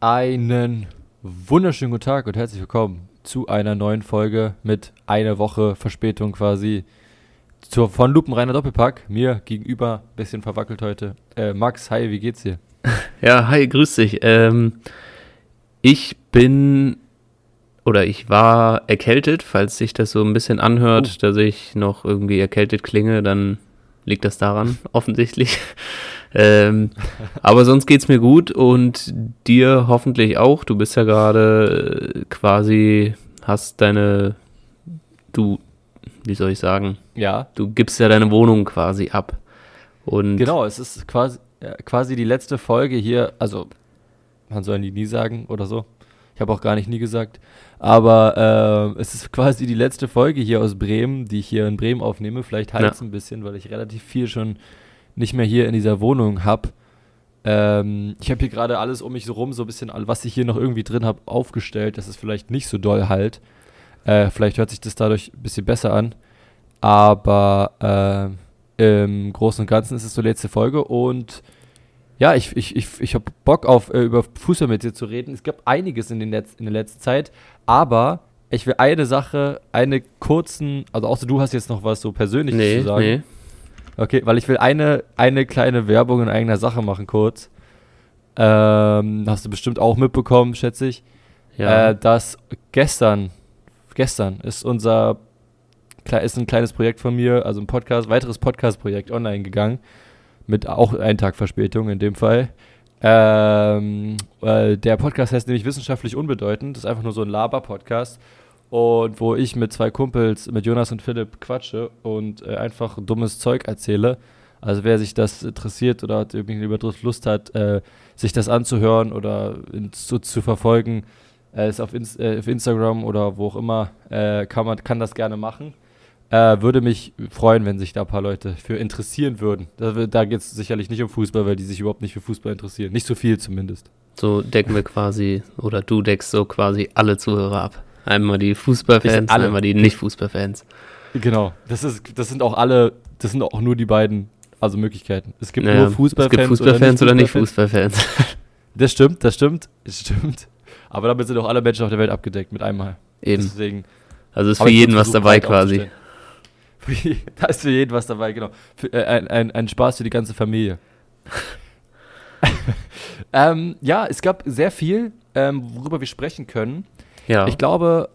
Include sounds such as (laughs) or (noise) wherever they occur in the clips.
Einen wunderschönen guten Tag und herzlich willkommen zu einer neuen Folge mit einer Woche Verspätung quasi zur, von Lupenreiner Doppelpack. Mir gegenüber, bisschen verwackelt heute. Äh, Max, hi, wie geht's dir? (laughs) Ja, hi, grüß dich. Ähm, ich bin oder ich war erkältet, falls sich das so ein bisschen anhört, Oh. dass ich noch irgendwie erkältet klinge, dann liegt das daran, (laughs) offensichtlich. Ähm, aber sonst geht's mir gut und dir hoffentlich auch. Du bist ja gerade äh, quasi, hast deine, du, wie soll ich sagen, Ja, du gibst ja deine Wohnung quasi ab. Und genau, es ist quasi, äh, quasi die letzte Folge hier, also man soll nie nie sagen oder so. Ich habe auch gar nicht nie gesagt. Aber äh, es ist quasi die letzte Folge hier aus Bremen, die ich hier in Bremen aufnehme. Vielleicht halt Ja. ein bisschen, weil ich relativ viel schon nicht mehr hier in dieser Wohnung habe. Ähm, ich habe hier gerade alles um mich so rum, so ein bisschen, was ich hier noch irgendwie drin habe, aufgestellt. Das ist vielleicht nicht so doll halt. Äh, vielleicht hört sich das dadurch ein bisschen besser an. Aber äh, im Großen und Ganzen ist es so die letzte Folge und ja, ich, ich, ich, ich habe Bock auf äh, über Fußball mit dir zu reden. Es gab einiges in, den Letz-, in der letzten Zeit, aber ich will eine Sache, eine kurzen, also außer du hast jetzt noch was so Persönliches nee, zu sagen. nee. Okay, weil ich will eine, eine kleine Werbung in eigener Sache machen, kurz. Ähm, hast du bestimmt auch mitbekommen, schätze ich. Ja. Äh, dass gestern, gestern ist unser, ist ein kleines Projekt von mir, also ein Podcast, weiteres Podcast-Projekt online gegangen. Mit auch einen Tag Verspätung in dem Fall. Ähm, äh, der Podcast heißt nämlich Wissenschaftlich Unbedeutend. Das ist einfach nur so ein Laber-Podcast. Und wo ich mit zwei Kumpels, mit Jonas und Philipp, quatsche und äh, einfach dummes Zeug erzähle. Also wer sich das interessiert oder hat irgendwie über Lust hat, äh, sich das anzuhören oder in, zu, zu verfolgen, äh, ist auf, Ins äh, auf Instagram oder wo auch immer, äh, kann man kann das gerne machen. Äh, würde mich freuen, wenn sich da ein paar Leute für interessieren würden. Da, da geht es sicherlich nicht um Fußball, weil die sich überhaupt nicht für Fußball interessieren. Nicht so viel zumindest. So decken wir quasi, oder du deckst so quasi alle Zuhörer ab. Einmal die Fußballfans, alle. einmal die Nicht-Fußballfans. Genau. Das, ist, das sind auch alle, das sind auch nur die beiden also Möglichkeiten. Es gibt Ja, nur Fußballfans, es gibt Fußballfans oder nicht Nicht-Fußballfans. Fußballfans. Das stimmt, das stimmt, das stimmt. Aber damit sind auch alle Menschen auf der Welt abgedeckt mit einmal. Eben. Deswegen. Also ist für jeden was dabei quasi. (laughs) Da ist für jeden was dabei, genau. Für, äh, ein, ein, ein Spaß für die ganze Familie. (laughs) ähm, ja, es gab sehr viel, ähm, worüber wir sprechen können. Ja. Ich glaube,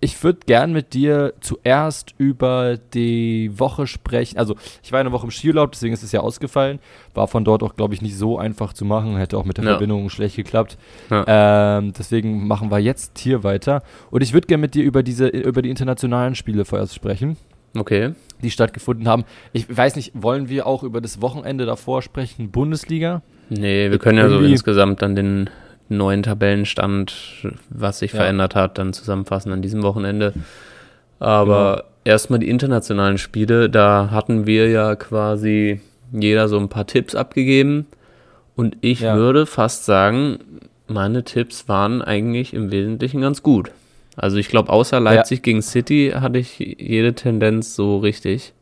ich würde gern mit dir zuerst über die Woche sprechen. Also, ich war eine Woche im Skiurlaub, deswegen ist es ja ausgefallen. War von dort auch, glaube ich, nicht so einfach zu machen. Hätte auch mit der Ja. Verbindung schlecht geklappt. Ja. Ähm, deswegen machen wir jetzt hier weiter. Und ich würde gerne mit dir über diese, über die internationalen Spiele vorerst sprechen, okay. die stattgefunden haben. Ich weiß nicht, wollen wir auch über das Wochenende davor sprechen? Bundesliga? Nee, wir können ja so insgesamt dann den neuen Tabellenstand, was sich Ja. verändert hat, dann zusammenfassen an diesem Wochenende. Aber erstmal die internationalen Spiele, da hatten wir ja quasi jeder so ein paar Tipps abgegeben. Und ich Ja. würde fast sagen, meine Tipps waren eigentlich im Wesentlichen ganz gut. Also ich glaube, außer Leipzig gegen City hatte ich jede Tendenz so richtig.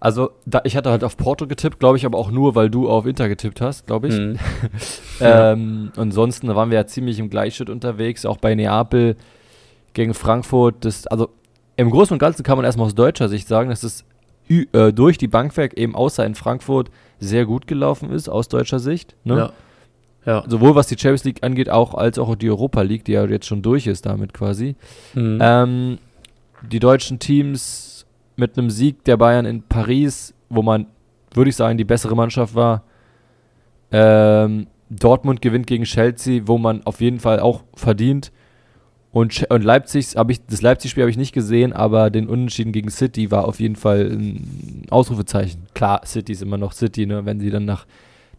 Also, da, ich hatte halt auf Porto getippt, glaube ich, aber auch nur, weil du auf Inter getippt hast, glaube ich. Hm. (laughs) Ja. Ähm, ansonsten waren wir ja ziemlich im Gleichschritt unterwegs, auch bei Neapel gegen Frankfurt. Das, also im Großen und Ganzen kann man erstmal aus deutscher Sicht sagen, dass es äh, durch die Bank weg, eben außer in Frankfurt, sehr gut gelaufen ist, aus deutscher Sicht. Ne? Ja. Ja. Sowohl was die Champions League angeht, auch als auch die Europa League, die ja jetzt schon durch ist damit quasi. Hm. Ähm, die deutschen Teams mit einem Sieg der Bayern in Paris, wo man, würde ich sagen, die bessere Mannschaft war. Ähm, Dortmund gewinnt gegen Chelsea, wo man auf jeden Fall auch verdient. Und, und Leipzig, ich, das Leipzig-Spiel habe ich nicht gesehen, aber den Unentschieden gegen City war auf jeden Fall ein Ausrufezeichen. Klar, City ist immer noch City, ne, wenn sie dann nach,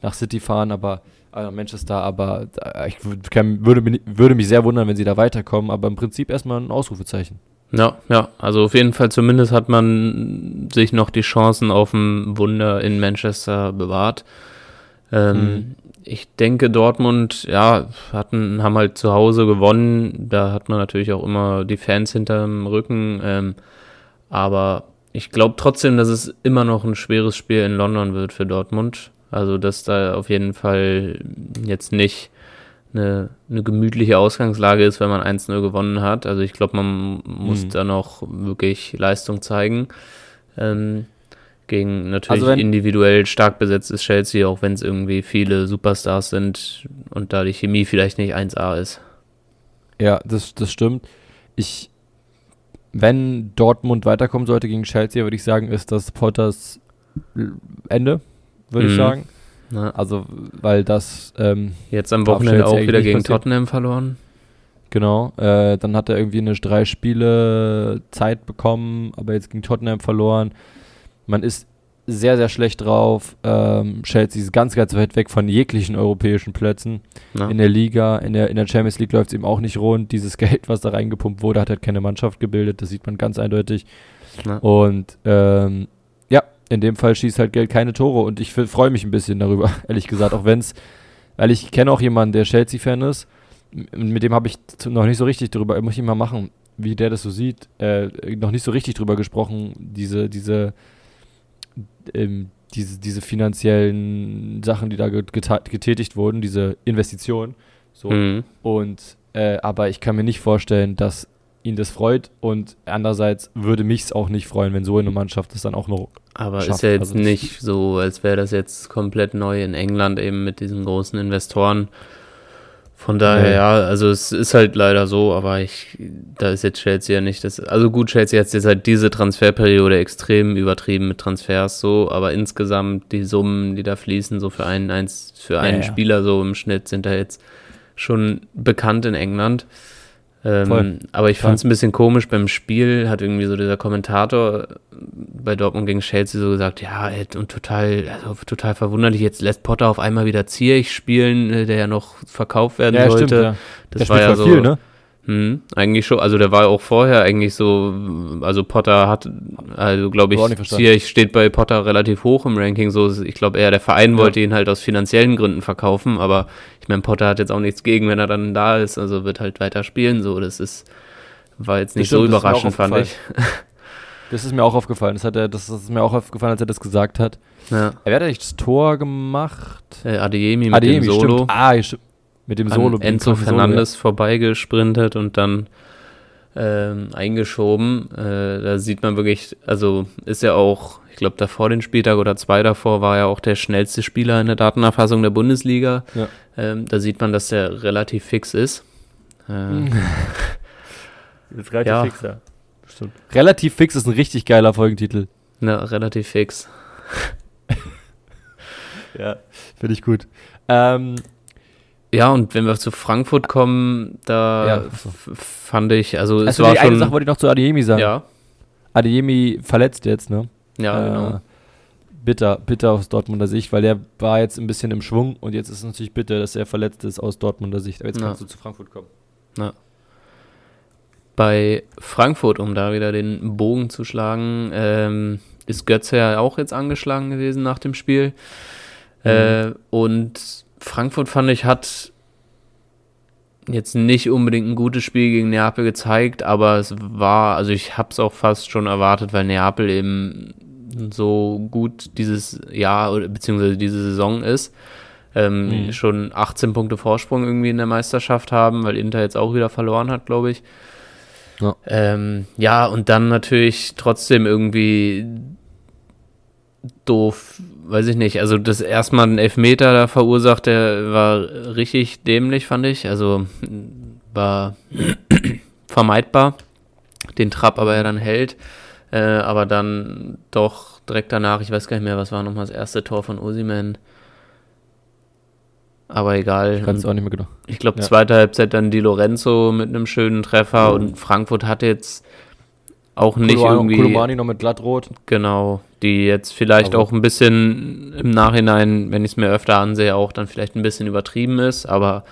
nach City fahren, aber äh, Manchester, aber äh, ich kann, würde, würde mich sehr wundern, wenn sie da weiterkommen, aber im Prinzip erstmal ein Ausrufezeichen. Ja, ja, also auf jeden Fall zumindest hat man sich noch die Chancen auf ein Wunder in Manchester bewahrt. Ähm, Mhm. Ich denke, Dortmund, ja, hatten, haben halt zu Hause gewonnen. Da hat man natürlich auch immer die Fans hinterm Rücken. Ähm, aber ich glaube trotzdem, dass es immer noch ein schweres Spiel in London wird für Dortmund. Also, dass da auf jeden Fall jetzt nicht eine, eine gemütliche Ausgangslage ist, wenn man 1-0 gewonnen hat. Also, ich glaube, man muss Mhm. da noch wirklich Leistung zeigen. Ähm, gegen natürlich Also individuell stark besetztes Chelsea, auch wenn es irgendwie viele Superstars sind und da die Chemie vielleicht nicht 1A ist. Ja, das, das stimmt. Ich, wenn Dortmund weiterkommen sollte gegen Chelsea, würde ich sagen, ist das Potters Ende, würde ich Mhm. sagen. Na, Also, weil das, ähm, jetzt am Wochenende auch wieder gegen passieren. Tottenham verloren. genau, äh, dann hat er irgendwie eine drei Spiele Zeit bekommen, aber jetzt gegen Tottenham verloren. Man ist sehr, sehr schlecht drauf. Ähm, Chelsea ist ganz, ganz weit weg von jeglichen europäischen Plätzen. Na? In der Liga, in der, in der Champions League läuft es eben auch nicht rund. Dieses (laughs) Geld, was da reingepumpt wurde, hat halt keine Mannschaft gebildet. Das sieht man ganz eindeutig. Na. Und ähm, ja, in dem Fall schießt halt Geld keine Tore. Und ich freue mich ein bisschen darüber, (laughs) ehrlich gesagt. Auch wenn es, weil ich kenne auch jemanden, der Chelsea-Fan ist. Mit dem habe ich noch nicht so richtig drüber, muss ich mal machen, wie der das so sieht. Äh, noch nicht so richtig drüber gesprochen, diese, diese, ähm, diese, diese finanziellen Sachen, die da getätigt wurden, diese Investitionen. So. Mhm. Und äh, aber ich kann mir nicht vorstellen, dass ihn das freut und andererseits würde mich es auch nicht freuen, wenn so eine Mannschaft das dann auch noch. Aber ist schafft. ja jetzt Also nicht so, als wäre das jetzt komplett neu in England eben mit diesen großen Investoren. Von daher, Nee. ja, also es ist halt leider so, aber ich, da ist jetzt Chelsea ja nicht das. Also gut, Chelsea hat jetzt halt diese Transferperiode extrem übertrieben mit Transfers so, aber insgesamt die Summen, die da fließen, so für einen, eins, für einen ja. Spieler so im Schnitt sind da jetzt schon bekannt in England. Ähm, aber ich fand es ein bisschen komisch beim Spiel, hat irgendwie so dieser Kommentator bei Dortmund gegen Chelsea so gesagt, ja, ey, und total, also total verwunderlich, jetzt lässt Potter auf einmal wieder Ziyech spielen, äh, der ja noch verkauft werden sollte. ja. Das der war ja so, viel, ne? Hm, eigentlich schon, also der war auch vorher eigentlich so, also Potter hat, also glaube ich. Ziyech steht bei Potter relativ hoch im Ranking, so, ich glaube eher der Verein Ja. wollte ihn halt aus finanziellen Gründen verkaufen, aber ich meine, Potter hat jetzt auch nichts gegen, wenn er dann da ist, also wird halt weiter spielen, so, das ist, war jetzt nicht so stimmt, auch überraschend, fand ich. (laughs) Das ist mir auch aufgefallen. Das, hat er, das ist mir auch aufgefallen, als er das gesagt hat. Ja. Er hat eigentlich das Tor gemacht. Äh, Adeyemi mit Adeyemi, dem Solo. Stimmt. Ah, stimmt. Mit dem Solo. Enzo krassen Solo, Fernandes vorbeigesprintet und dann ähm, eingeschoben. Äh, da sieht man wirklich, also ist ja auch, ich glaube, davor den Spieltag oder zwei davor war ja auch der schnellste Spieler in der Datenerfassung der Bundesliga. Ja. Ähm, da sieht man, dass der relativ fix ist. Ähm. Das (laughs) ist relativ Ja. fix, ja. Stimmt. Relativ fix ist ein richtig geiler Folgentitel. na, relativ fix. (laughs) Ja, finde ich gut. Ähm, Ja, und wenn wir zu Frankfurt kommen, da Ja, fand ich, also es also war die eine schon. Sache wollte ich noch zu Adeyemi sagen. ja, Adeyemi verletzt jetzt, ne? ja, Äh, genau. Bitter, bitter aus Dortmunder Sicht, weil der war jetzt ein bisschen im Schwung und jetzt ist es natürlich bitter, dass er verletzt ist aus Dortmunder Sicht. Aber jetzt Ja. kannst du zu Frankfurt kommen. Bei Frankfurt, um da wieder den Bogen zu schlagen, ähm, ist Götze ja auch jetzt angeschlagen gewesen nach dem Spiel. Äh, und Frankfurt, fand ich, hat jetzt nicht unbedingt ein gutes Spiel gegen Neapel gezeigt, aber es war, also ich habe es auch fast schon erwartet, weil Neapel eben so gut dieses Jahr oder beziehungsweise diese Saison ist. Ähm, Mhm. Schon 18 Punkte Vorsprung irgendwie in der Meisterschaft haben, weil Inter jetzt auch wieder verloren hat, glaube ich. Ja. Ähm, ja, und dann natürlich trotzdem irgendwie doof, weiß ich nicht. Also das erstmal einen Elfmeter da verursacht, der war richtig dämlich, fand ich. Also war (clears throat) vermeidbar, den Trapp aber er dann hält. Äh, aber dann doch direkt danach, ich weiß gar nicht mehr, was war nochmal das erste Tor von Osiman. Aber egal. Ich kann es auch nicht mehr genau. Ich glaube, Ja. zweite Halbzeit dann Di Lorenzo mit einem schönen Treffer und Frankfurt hat jetzt auch nicht Kolumani- irgendwie Kolumani noch mit glattrot. genau, die jetzt vielleicht Aber- auch ein bisschen im Nachhinein, wenn ich es mir öfter ansehe, auch dann vielleicht ein bisschen übertrieben ist, aber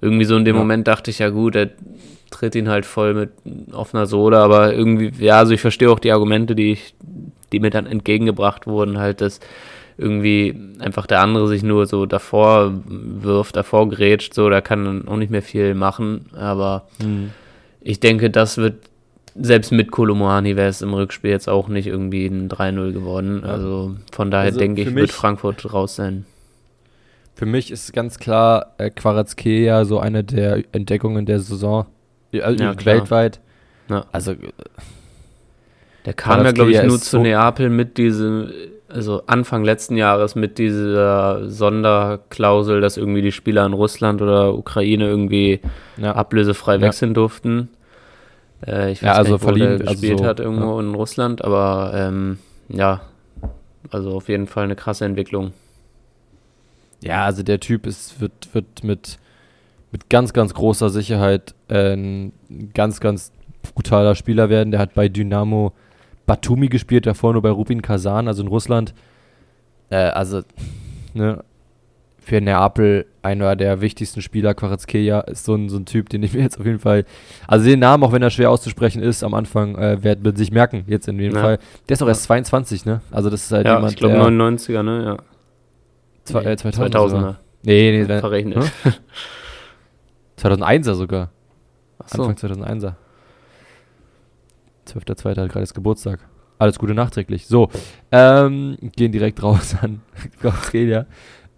irgendwie so in dem Ja. Moment dachte ich ja gut, er tritt ihn halt voll mit offener Sohle, aber irgendwie ja, also ich verstehe auch die Argumente, die ich die mir dann entgegengebracht wurden, halt dass irgendwie einfach der andere sich nur so davor wirft, davor grätscht, so, da kann dann auch nicht mehr viel machen. Aber Mhm. ich denke, das wird, selbst mit Kolomani wäre es im Rückspiel jetzt auch nicht irgendwie ein 3-0 geworden. Also von daher Also denke ich, wird Frankfurt raus sein. Für mich ist ganz klar äh, Quarazkelia so eine der Entdeckungen der Saison. Ja, Ja, weltweit. Ja. Also, Der kam ja, glaube ich, nur zu so- Neapel mit diesem, also Anfang letzten Jahres mit dieser Sonderklausel, dass irgendwie die Spieler in Russland oder Ukraine irgendwie ja. ablösefrei wechseln durften. Äh, ich weiß Ja, also nicht, wo der verliehen, also gespielt so, hat, irgendwo in Russland, aber ähm, ja, also auf jeden Fall eine krasse Entwicklung. Ja, also der Typ ist, wird, wird mit, mit ganz, ganz großer Sicherheit äh, ein ganz, ganz brutaler Spieler werden. Der hat bei Dynamo Batumi gespielt, davor nur bei Rubin Kazan, also in Russland. Äh, also, ne, für Neapel einer der wichtigsten Spieler, Quarazkelia, ist so ein, so ein Typ, den ich mir jetzt auf jeden Fall, also den Namen, auch wenn er schwer auszusprechen ist, am Anfang äh, wird man sich merken, jetzt in dem Ja. Fall. Der ist doch erst 22, ne? Also das ist halt Ja, jemand, ich glaube der 99er, ne? Ja. zwei, äh, 2000 2000er. sogar. Nee, nee, wenn- Verrechnet. (laughs) Hä? 2001er sogar. Achso. Anfang 2001er. 12.2. hat gerade das Geburtstag. Alles Gute nachträglich. So, ähm, gehen direkt raus an (laughs) Australia.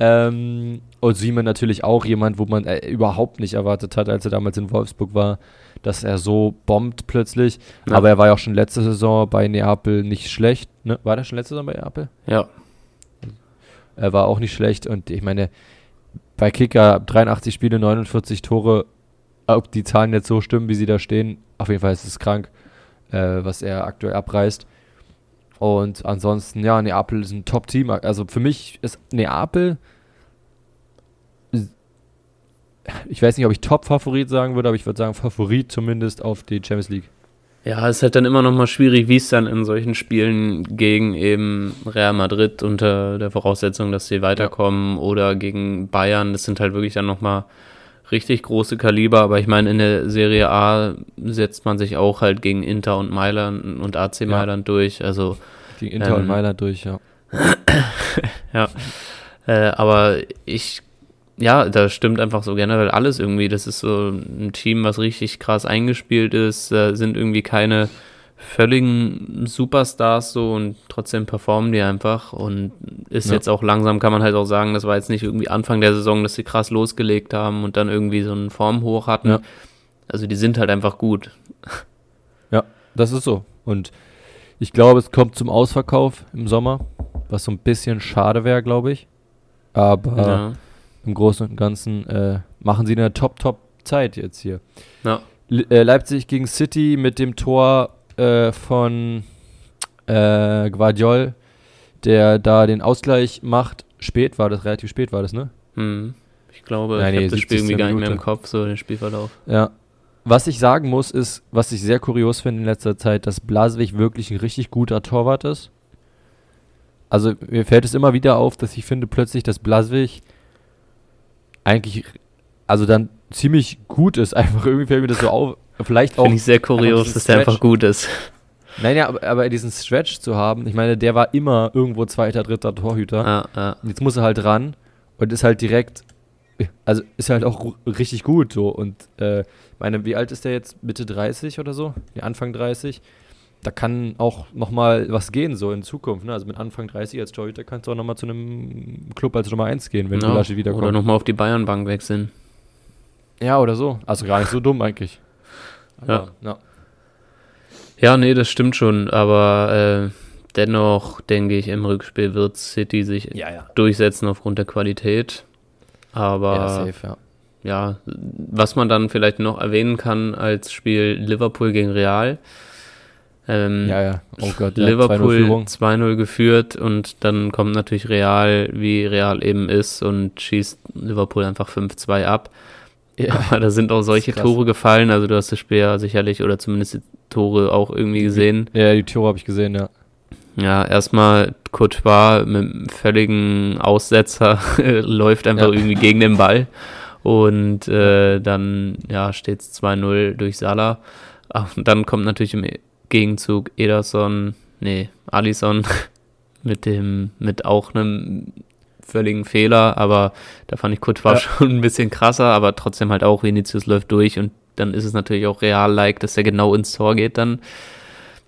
Ähm, und Simon natürlich auch jemand, wo man äh, überhaupt nicht erwartet hat, als er damals in Wolfsburg war, dass er so bombt plötzlich. Ja. Aber er war ja auch schon letzte Saison bei Neapel nicht schlecht. Ne? War der schon letzte Saison bei Neapel? Ja, Er war auch nicht schlecht und ich meine, bei Kicker 83 Spiele, 49 Tore, ob die Zahlen jetzt so stimmen, wie sie da stehen, auf jeden Fall ist es krank, äh, was er aktuell abreißt. Und ansonsten, ja, Neapel ist ein Top-Team. Also für mich ist Neapel, ich weiß nicht, ob ich Top-Favorit sagen würde, aber ich würde sagen Favorit zumindest auf die Champions League. Ja, es ist halt dann immer noch mal schwierig, wie es dann in solchen Spielen gegen eben Real Madrid unter der Voraussetzung, dass sie weiterkommen oder gegen Bayern, das sind halt wirklich dann noch mal richtig große Kaliber, aber ich meine, in der Serie A setzt man sich auch halt gegen Inter und Mailand und AC Mailand durch, also Gegen Inter und Ähm, Mailand durch, ja. (clears throat) ja, äh, aber ich, ja, da stimmt einfach so generell alles irgendwie. Das ist so ein Team, was richtig krass eingespielt ist, äh, sind irgendwie keine völligen Superstars so und trotzdem performen die einfach und ist Ja. jetzt auch langsam, kann man halt auch sagen, das war jetzt nicht irgendwie Anfang der Saison, dass sie krass losgelegt haben und dann irgendwie so einen Formhoch hatten. Ja. Also die sind halt einfach gut. Das ist so. Und ich glaube, es kommt zum Ausverkauf im Sommer, was so ein bisschen schade wäre, glaube ich. Aber Ja. Im Großen und Ganzen äh, machen sie eine Top-Top-Zeit jetzt hier. Ja. Le äh, Leipzig gegen City mit dem Tor äh, von äh, Guardiol, der da den Ausgleich macht. Spät war das, relativ spät war das, ne? Hm. Ich glaube, Nein, ich nee, habe das Spiel 70. irgendwie gar nicht mehr im. Kopf, so den Spielverlauf. Ja. Was ich sagen muss, ist, was ich sehr kurios finde in letzter Zeit, dass Blaswig wirklich ein richtig guter Torwart ist. Also mir fällt es immer wieder auf, dass ich finde plötzlich, dass Blaswig eigentlich, also dann ziemlich gut ist. (laughs) Einfach irgendwie fällt mir das so auf. Vielleicht auch Finde ich sehr kurios, dass der einfach gut ist. Nein, ja, aber, aber diesen Stretch zu haben, ich meine, der war immer irgendwo zweiter, dritter Torhüter. Ja, ja. Jetzt muss er halt ran und ist halt direkt, also ist halt auch richtig gut so. Und äh, meine, wie alt ist der jetzt? Mitte 30 oder so? Nee, Anfang 30. Da kann auch nochmal was gehen, so in Zukunft. Ne? Also mit Anfang 30 als Torhüter kannst du auch nochmal zu einem Club als Nummer 1 gehen, wenn Ja, Gulaschi Oder wiederkommt. nochmal auf die Bayernbank wechseln. Ja, oder so. Also gar nicht so dumm eigentlich. (laughs) Ja. ja. Ja, nee, das stimmt schon, aber äh, dennoch denke ich, im Rückspiel wird City sich Ja, ja. durchsetzen aufgrund der Qualität. Aber Ja, safe, ja. ja, was man dann vielleicht noch erwähnen kann als Spiel Liverpool gegen Real. Ähm, Ja, ja. Oh Gott, ja, 2-0 Liverpool Führung. 2-0 geführt und dann kommt natürlich Real, wie Real eben ist und schießt Liverpool einfach 5-2 ab. Ja. Aber da sind auch solche. Tore gefallen, also du hast das Spiel ja sicherlich oder zumindest die Tore auch irgendwie gesehen. ja, die Tore habe ich gesehen, ja. Ja, erstmal Courtois mit einem völligen Aussetzer (laughs) läuft einfach Ja. irgendwie gegen den Ball und äh, dann ja, steht es 2-0 durch Salah. Und dann kommt natürlich im Gegenzug Ederson, nee, Alisson (laughs) mit dem, mit auch einem völligen Fehler, aber da fand ich Courtois Ja. schon ein bisschen krasser, aber trotzdem halt auch Vinicius läuft durch und dann ist es natürlich auch real-like, dass er genau ins Tor geht dann,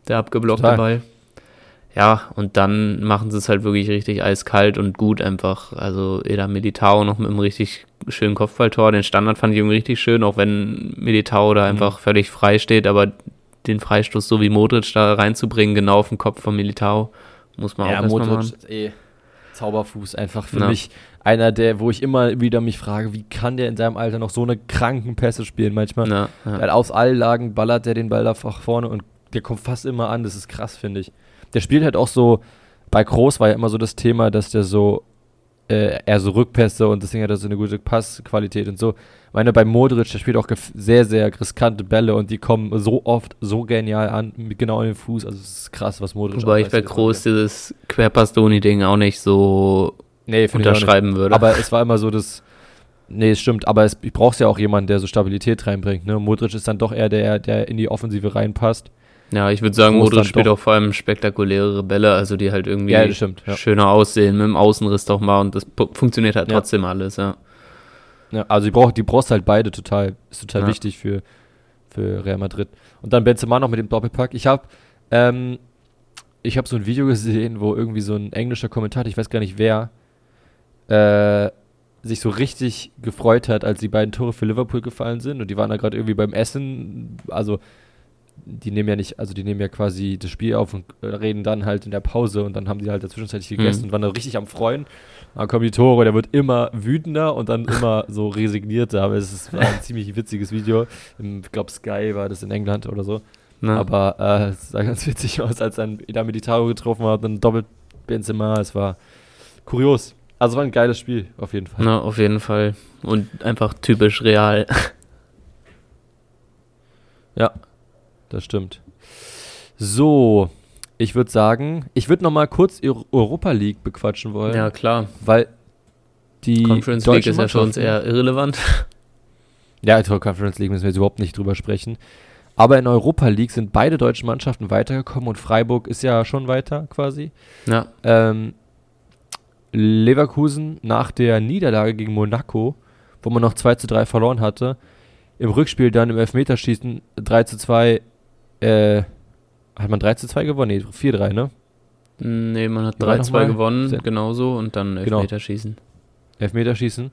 der abgeblockte Total. Ball. ja, und dann machen sie es halt wirklich richtig eiskalt und gut einfach. Also Eda Militao noch mit einem richtig schönen Kopfballtor. Den Standard fand ich irgendwie richtig schön, auch wenn Militao da Mhm. einfach völlig frei steht, aber den Freistoß so wie Modric da reinzubringen, genau auf den Kopf von Militao, muss man auch Ja, erstmal Modric machen. ist eh Zauberfuß einfach für Ja. mich einer der, wo ich immer wieder mich frage, wie kann der in seinem Alter noch so eine kranken Pässe spielen manchmal? Ja, ja. Weil aus allen Lagen ballert der den Ball da nach vorne und der kommt fast immer an. Das ist krass, finde ich. Der spielt halt auch so, bei Groß war ja immer so das Thema, dass der so, äh, eher so Rückpässe und deswegen hat er so eine gute Passqualität und so. Ich meine, bei Modric, der spielt auch sehr, sehr riskante Bälle und die kommen so oft so genial an, mit genau in den Fuß. Also es ist krass, was Modric Wobei ich bei. Groß dieses Querpass-Doni-Ding auch nicht so nee, auch nicht. unterschreiben würde. Aber es war immer so das. Nee, es stimmt, aber es, ich brauch's ja auch jemanden, der so Stabilität reinbringt. Ne? Modric ist dann doch eher der, der in die Offensive reinpasst. ja, ich würde sagen, Modric spielt auch vor allem spektakulärere Bälle, also die halt irgendwie Ja, stimmt. Ja. schöner aussehen, mit dem Außenriss doch mal und das funktioniert halt Ja. trotzdem alles, ja. Ja, also die, brauch, die brauchst halt beide total. Ist total Ja. wichtig für, für Real Madrid. Und dann Benzema noch mit dem Doppelpack. Ich habe ähm, ich hab so ein Video gesehen, wo irgendwie so ein englischer Kommentator, ich weiß gar nicht wer, äh, sich so richtig gefreut hat, als die beiden Tore für Liverpool gefallen sind. Und die waren da gerade irgendwie beim Essen. Also die nehmen ja nicht, also die nehmen ja quasi das Spiel auf und äh, reden dann halt in der Pause und dann haben die halt dazwischenzeitlich gegessen Mhm. und waren da richtig am Freuen. Dann kommen die Tore, der wird immer wütender und dann immer so resignierter. Aber es ist war ein ziemlich witziges Video. Ich glaube, Sky war das in England oder so. Ne? Aber äh, es sah ganz witzig aus, als dann Ida Militaro getroffen hat, dann doppelt Benzema. Es war kurios. Also war ein geiles Spiel, auf jeden Fall. Na, auf jeden Fall. Und einfach typisch real. Ja, das stimmt. So, ich würde sagen, ich würde noch mal kurz Eu- Europa League bequatschen wollen, ja, klar. weil die Conference League ist ja für uns Mannschaften- eher irrelevant. Ja, zur Conference League müssen wir jetzt überhaupt nicht drüber sprechen. Aber in Europa League sind beide deutschen Mannschaften weitergekommen und Freiburg ist ja schon weiter quasi. Ja, Ähm, Leverkusen nach der Niederlage gegen Monaco, wo man noch 2 zu 3 verloren hatte, im Rückspiel dann im Elfmeterschießen 3 zu 2, äh, hat man 3 zu 2 gewonnen? Nee, 4-3, ne? nee, man hat Wie war 3-2 nochmal? gewonnen, genauso, und dann Genau. Elfmeterschießen. Elfmeterschießen.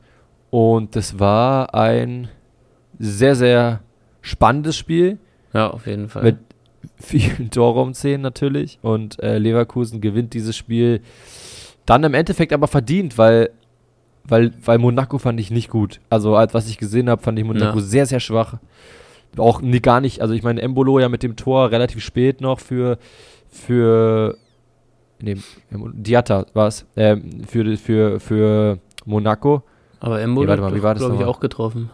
Und das war ein sehr, sehr spannendes Spiel Ja, auf jeden Fall. mit vielen (laughs) Torraumszenen natürlich. Und äh, Leverkusen gewinnt dieses Spiel dann im Endeffekt aber verdient, weil, weil, weil Monaco fand ich nicht gut. Also als was ich gesehen habe, fand ich Monaco Ja. sehr, sehr schwach. Auch nie, gar nicht, also ich meine, Embolo ja mit dem Tor relativ spät noch für, für, nee, Diatta war es, ähm, für, für, für Monaco. Aber Embolo Nee, warte mal, wie war das glaube ich, auch getroffen.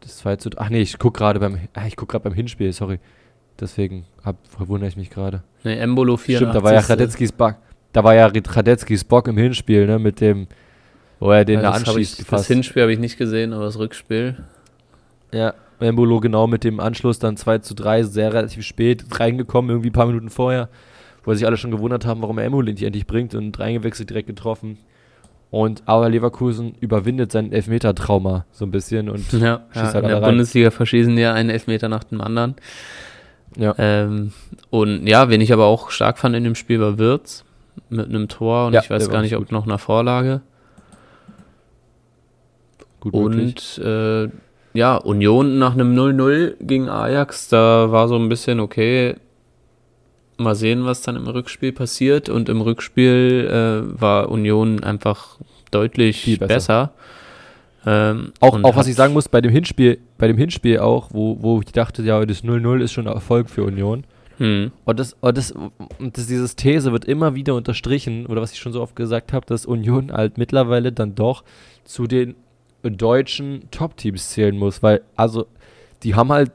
Das 2 zu, ach nee, ich guck gerade beim, ah, ich guck gerade beim Hinspiel, sorry. Deswegen hab, verwundere ich mich gerade. Nee, Embolo 84. Stimmt, da war ja Radetzkis Bock. Da war ja Radetzkis Bock im Hinspiel, ne, mit dem, wo er den ja, da ich, Das Hinspiel habe ich nicht gesehen, aber das Rückspiel. Ja, Embolo genau mit dem Anschluss dann 2 zu 3, sehr relativ spät reingekommen, irgendwie ein paar Minuten vorher, wo sich alle schon gewundert haben, warum er Embolo nicht endlich bringt und reingewechselt, direkt getroffen. Und aber Leverkusen überwindet sein Elfmeter-Trauma so ein bisschen und Ja, Schießt ja halt in der rein. Bundesliga verschießen ja einen Elfmeter nach dem anderen. ja. Ähm, und ja, wen ich aber auch stark fand in dem Spiel war Wirtz mit einem Tor und Ja, ich weiß gar nicht, ob noch einer Vorlage. gut. Und äh, ja, Union nach einem 0-0 gegen Ajax, da war so ein bisschen okay. Mal sehen, was dann im Rückspiel passiert. Und im Rückspiel äh, war Union einfach deutlich Viel besser. besser. Ähm, Auch, auch was ich sagen muss, bei dem Hinspiel, bei dem Hinspiel auch, wo, wo ich dachte, ja, das 0-0 ist schon ein Erfolg für Union. Hm, Und, das, und, das, und das, dieses These wird immer wieder unterstrichen, oder was ich schon so oft gesagt habe, dass Union halt mittlerweile dann doch zu den deutschen Top-Teams zählen muss, weil, also, die haben halt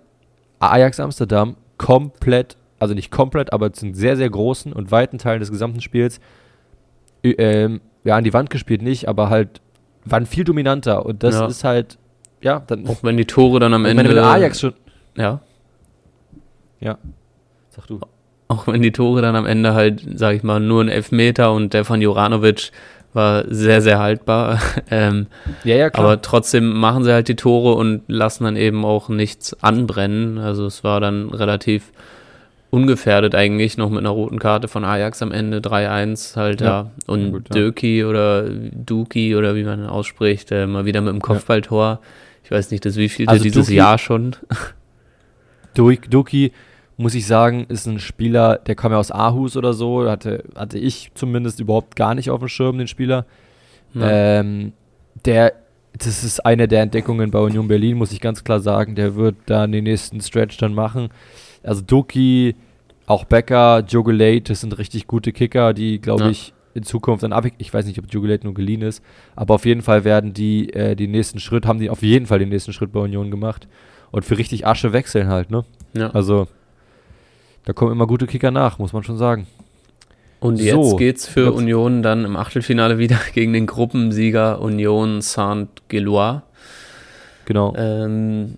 Ajax Amsterdam komplett, also nicht komplett, aber zu sehr, sehr großen und weiten Teil des gesamten Spiels, ähm, ja, an die Wand gespielt nicht, aber halt, waren viel dominanter und das Ja. ist halt, ja, dann, auch wenn die Tore dann am Ende. wenn Ajax schon, Ja. sag du, Auch wenn die Tore dann am Ende halt, sag ich mal, nur ein Elfmeter und der von Juranovic war sehr, sehr haltbar. (laughs) ähm, ja, ja, klar. aber trotzdem machen sie halt die Tore und lassen dann eben auch nichts anbrennen. Also es war dann relativ ungefährdet eigentlich noch mit einer roten Karte von Ajax am Ende 3-1 halt, ja. ja. Und gut, ja. Döki oder Duki oder wie man ausspricht, äh, mal wieder mit dem Kopfballtor. Ich weiß nicht, das wievielte also dieses Duki, Jahr schon. Duki, muss ich sagen, ist ein Spieler, der kam ja aus Aarhus oder so, hatte, hatte ich zumindest überhaupt gar nicht auf dem Schirm, den Spieler. Ähm, der, das ist eine der Entdeckungen bei Union Berlin, muss ich ganz klar sagen. Der wird da den nächsten Stretch dann machen also Doki, auch Becker, Jogulate, das sind richtig gute Kicker, die, glaube ja. ich, in Zukunft dann ab. Ich weiß nicht, ob Jugulate nur geliehen ist, aber auf jeden Fall werden die äh, den nächsten Schritt, haben die auf jeden Fall den nächsten Schritt bei Union gemacht und für richtig Asche wechseln halt, ne? Ja. Also, da kommen immer gute Kicker nach, muss man schon sagen. Und so, jetzt geht's für jetzt. Union dann im Achtelfinale wieder (laughs) gegen den Gruppensieger Union Saint-Gilloise. Genau. Ähm,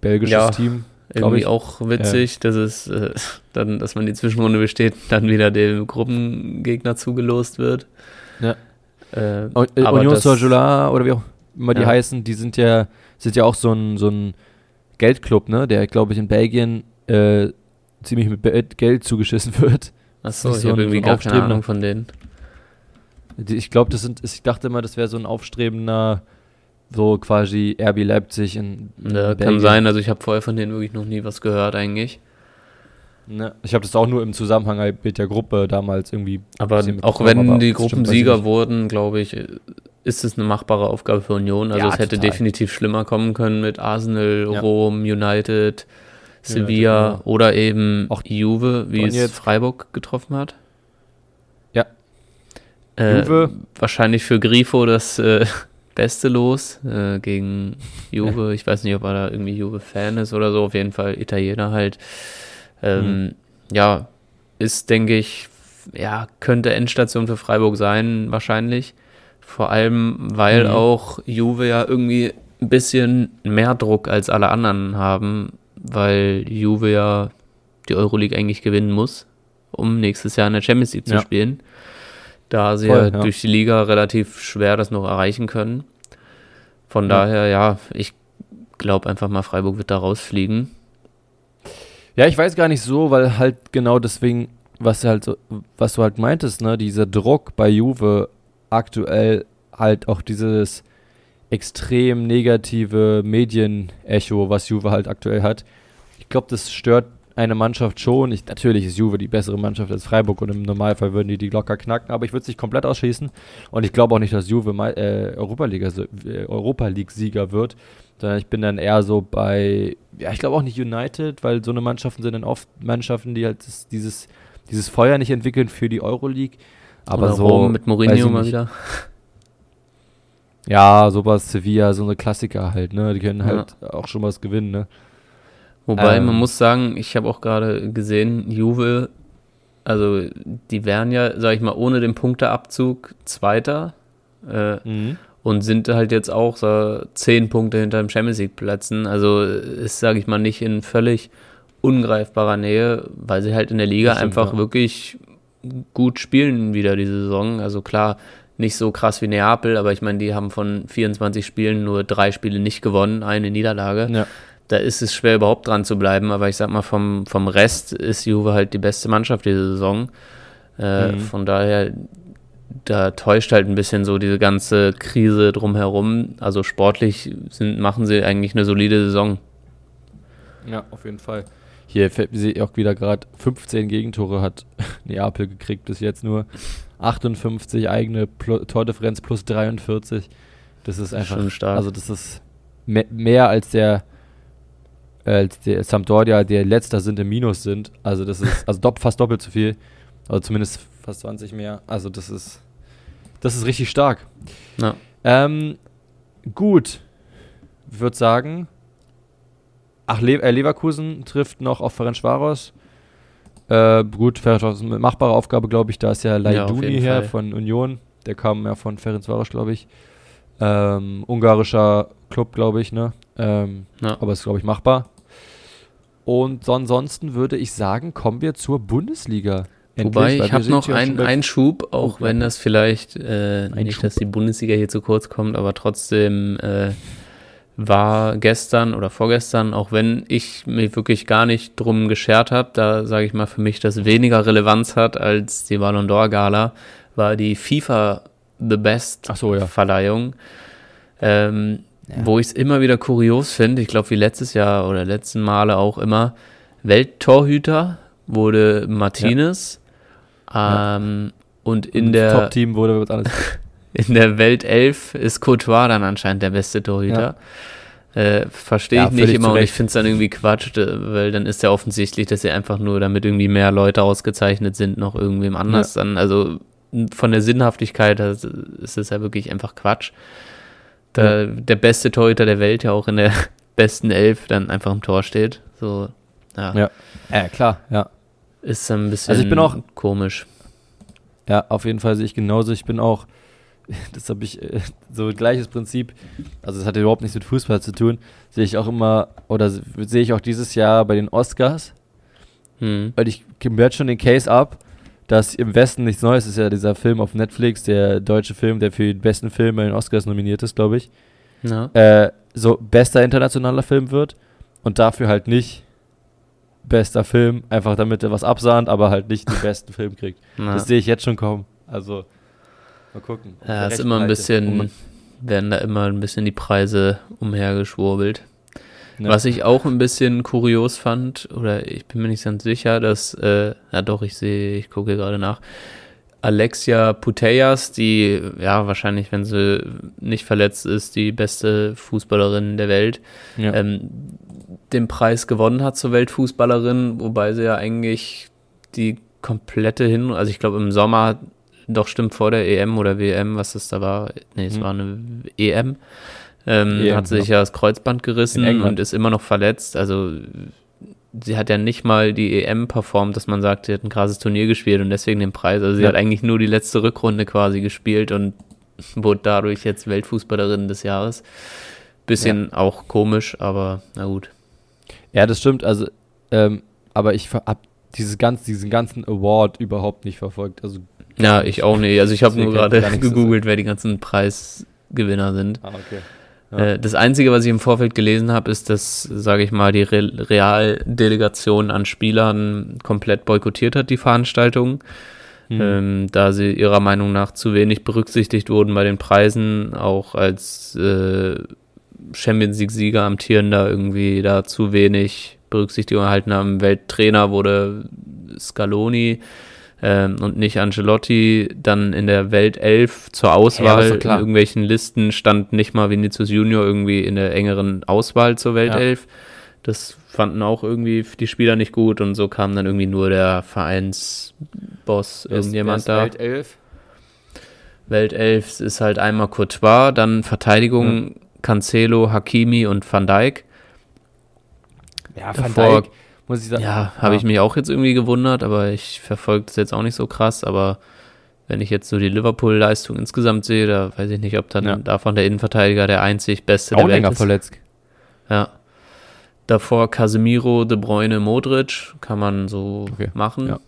Belgisches ja, Team. Irgendwie auch witzig, ja. dass es äh, dann, dass man die Zwischenrunde besteht, (laughs) dann wieder dem Gruppengegner zugelost wird. Ja. Äh, äh Union Saint-Gelard oder wie auch immer die ja. heißen, die sind ja, sind ja auch so ein, so ein Geldclub, ne, der, glaube ich, in Belgien äh, ziemlich mit Geld zugeschissen (laughs) wird. Achso, ich so habe irgendwie gar keine Ahnung von denen. Ich glaube, das sind, ich dachte immer, das wäre so ein aufstrebender so quasi RB Leipzig in, ja, Kann sein, also ich habe vorher von denen wirklich noch nie was gehört eigentlich. Ne, ich habe das auch nur im Zusammenhang halt mit der Gruppe damals irgendwie. Aber auch wenn aber die Gruppensieger wurden, glaube ich, ist es eine machbare Aufgabe für Union. Also ja, es hätte total. definitiv schlimmer kommen können mit Arsenal, ja. Rom, United, Sevilla genau. oder eben auch Juve, wie es jetzt. Freiburg getroffen hat. Ja. Äh, Juve. Wahrscheinlich für Grifo das äh, (laughs) Beste los äh, gegen Juve. Ich weiß nicht, ob er da irgendwie Juve-Fan ist oder so. Auf jeden Fall Italiener halt. Ähm, mhm. Ja, ist, denke ich, ja, könnte Endstation für Freiburg sein, wahrscheinlich. Vor allem, weil mhm. auch Juve ja irgendwie ein bisschen mehr Druck als alle anderen haben, weil Juve ja die Euroleague eigentlich gewinnen muss, um nächstes Jahr in der Champions League zu ja. spielen da sie Voll, ja durch die Liga relativ schwer das noch erreichen können. Von ja. daher, ja, ich glaube einfach mal, Freiburg wird da rausfliegen. Ja, ich weiß gar nicht so, weil halt genau deswegen, was halt so, was du halt meintest, ne, dieser Druck bei Juve aktuell halt auch dieses extrem negative Medienecho, was Juve halt aktuell hat. Ich glaube, das stört eine Mannschaft schon. Ich, natürlich ist Juve die bessere Mannschaft als Freiburg und im Normalfall würden die die locker knacken, aber ich würde es nicht komplett ausschließen. Und ich glaube auch nicht, dass Juve äh, Europa, League, äh, Europa League-Sieger wird, sondern ich bin dann eher so bei, ja, ich glaube auch nicht United, weil so eine Mannschaften sind dann oft Mannschaften, die halt das, dieses, dieses Feuer nicht entwickeln für die Euroleague. Aber Oder so. Rom mit Mourinho mal wieder. (laughs) Ja, sowas, Sevilla, so eine Klassiker halt, ne? Die können halt ja. auch schon was gewinnen, ne? Wobei ähm, man muss sagen, ich habe auch gerade gesehen, Juve, also die wären ja, sag ich mal, ohne den Punkteabzug Zweiter äh, mhm. und sind halt jetzt auch so zehn Punkte hinter dem Champions League Plätzen. Also ist, sage ich mal, nicht in völlig ungreifbarer Nähe, weil sie halt in der Liga stimmt, einfach ja. wirklich gut spielen wieder diese Saison. Also klar, nicht so krass wie Neapel, aber ich meine, die haben von 24 Spielen nur drei Spiele nicht gewonnen, eine Niederlage. Ja da ist es schwer überhaupt dran zu bleiben. Aber ich sag mal, vom, vom Rest ist Juve halt die beste Mannschaft diese Saison. Äh, mhm. Von daher, da täuscht halt ein bisschen so diese ganze Krise drumherum. Also sportlich sind, machen sie eigentlich eine solide Saison. Ja, auf jeden Fall. Hier fällt mir auch wieder gerade 15 Gegentore hat (laughs) Neapel gekriegt bis jetzt nur. 58 eigene Pl Tordifferenz plus 43. Das ist einfach schon stark. Also das ist mehr als der als der Sampdoria, der letzter sind im Minus sind. Also das ist also dopp, fast doppelt so viel. Also zumindest fast 20 mehr. Also das ist das ist richtig stark. Ja. Ähm, gut. Ich würde sagen, ach, äh, Leverkusen trifft noch auf Ferencvaros. Äh, gut, Ferencvaros eine machbare Aufgabe, glaube ich. Da ist ja Laiduni ja, her Fall. von Union. Der kam ja von Ferencvaros, glaube ich. Ähm, ungarischer Club, glaube ich, ne? Ähm, ja. Aber ist, glaube ich, machbar. Und ansonsten würde ich sagen, kommen wir zur Bundesliga. Endlich, Wobei, ich habe noch einen Einschub, auch wenn das vielleicht äh, nicht, dass die Bundesliga hier zu kurz kommt, aber trotzdem äh, war gestern oder vorgestern, auch wenn ich mich wirklich gar nicht drum geschert habe, da sage ich mal für mich, dass weniger Relevanz hat als die Ballon d'Or Gala, war die FIFA The Best so, ja. Verleihung. Ähm, ja. Wo ich es immer wieder kurios finde, ich glaube wie letztes Jahr oder letzten Male auch immer, Welttorhüter wurde Martinez ja. ähm, und in und der Top-Team wurde alles. (laughs) in der Weltelf ist Courtois dann anscheinend der beste Torhüter. Ja. Äh, Verstehe ja, ich nicht immer und ich finde es dann irgendwie Quatsch, weil dann ist ja offensichtlich, dass sie einfach nur, damit irgendwie mehr Leute ausgezeichnet sind, noch irgendwem anders ja. dann. Also von der Sinnhaftigkeit ist es ja wirklich einfach Quatsch. Da, Der beste Torhüter der Welt ja auch in der (laughs) besten Elf dann einfach im Tor steht. So, ja. Ja, ja klar, ja. Ist ein bisschen also ich bin auch, komisch. Ja, auf jeden Fall sehe ich genauso. Ich bin auch, (laughs) das habe ich, äh, so gleiches Prinzip, also das hat überhaupt nichts mit Fußball zu tun, sehe ich auch immer, oder sehe ich auch dieses Jahr bei den Oscars, hm. weil ich werde schon den Case ab, dass im Westen nichts Neues ist, ja dieser Film auf Netflix, der deutsche Film, der für den besten Film bei den Oscars nominiert ist, glaube ich, ja. äh, so bester internationaler Film wird und dafür halt nicht bester Film, einfach damit er was absahnt, aber halt nicht den (laughs) besten Film kriegt. Na. Das sehe ich jetzt schon kommen. Also, mal gucken. Ja, ist immer ein bisschen, werden da immer ein bisschen die Preise umhergeschwurbelt. Ja. Was ich auch ein bisschen kurios fand, oder ich bin mir nicht ganz sicher, dass, äh, ja doch, ich sehe, ich gucke gerade nach, Alexia Putellas, die ja wahrscheinlich, wenn sie nicht verletzt ist, die beste Fußballerin der Welt, ja. ähm, den Preis gewonnen hat zur Weltfußballerin, wobei sie ja eigentlich die komplette Hin, also ich glaube im Sommer, doch stimmt vor der EM oder WM, was das da war, nee, es hm. war eine EM, ähm, EM hat sich ja das Kreuzband gerissen und ist immer noch verletzt, also sie hat ja nicht mal die EM performt, dass man sagt, sie hat ein krasses Turnier gespielt und deswegen den Preis. Also sie ja. hat eigentlich nur die letzte Rückrunde quasi gespielt und (laughs) wurde dadurch jetzt Weltfußballerin des Jahres. Bisschen ja. auch komisch, aber na gut. Ja, das stimmt. Also, ähm, aber ich habe dieses ganz, diesen ganzen Award überhaupt nicht verfolgt. Also ja, ich auch nicht. Also ich habe nur gerade (laughs) gegoogelt, wer die ganzen Preisgewinner sind. Ah, okay. Äh, das Einzige, was ich im Vorfeld gelesen habe, ist, dass, sage ich mal, die Re Realdelegation an Spielern komplett boykottiert hat, die Veranstaltung. Mhm. Ähm, da sie ihrer Meinung nach zu wenig berücksichtigt wurden bei den Preisen, auch als äh, Champions League-Sieger amtierender irgendwie da zu wenig Berücksichtigung erhalten haben. Welttrainer wurde Scaloni ähm, und nicht Angelotti. Dann in der Weltelf zur Auswahl ja, in irgendwelchen Listen stand nicht mal Vinicius Junior irgendwie in der engeren Auswahl zur Weltelf. Ja. Das fanden auch irgendwie die Spieler nicht gut und so kam dann irgendwie nur der Vereinsboss, irgendjemand da. Weltelf? Weltelf ist halt einmal Courtois, dann Verteidigung ja. Cancelo, Hakimi und Van Dijk. Ja, Van Davor, Dijk muss ich sagen. Ja, habe ja. ich mich auch jetzt irgendwie gewundert, aber ich verfolge das jetzt auch nicht so krass. Aber wenn ich jetzt so die Liverpool-Leistung insgesamt sehe, da weiß ich nicht, ob dann ja. davon der Innenverteidiger der einzig beste auch der Welt ist. verletzt. Ja. Davor Casemiro, De Bruyne, Modric, kann man so okay. machen. Ja.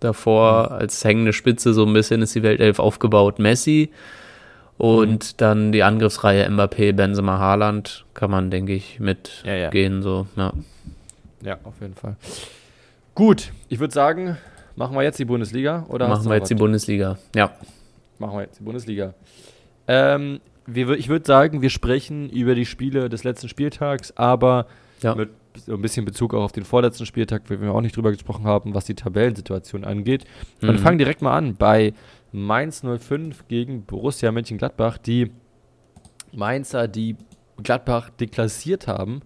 Davor als hängende Spitze so ein bisschen ist die Weltelf aufgebaut. Messi und mhm. dann die Angriffsreihe Mbappé, Benzema, Haaland kann man, denke ich, mitgehen. Ja, so, ja. Ja, auf jeden Fall. Gut, ich würde sagen, machen wir jetzt die Bundesliga oder? Machen wir jetzt was? die Bundesliga, ja. Machen wir jetzt die Bundesliga. Ähm, wir, ich würde sagen, wir sprechen über die Spiele des letzten Spieltags, aber ja. mit so ein bisschen Bezug auch auf den vorletzten Spieltag, wo wir auch nicht drüber gesprochen haben, was die Tabellensituation angeht. Mhm. Und fangen direkt mal an bei Mainz 05 gegen Borussia Mönchengladbach, die Mainzer, die Gladbach deklassiert haben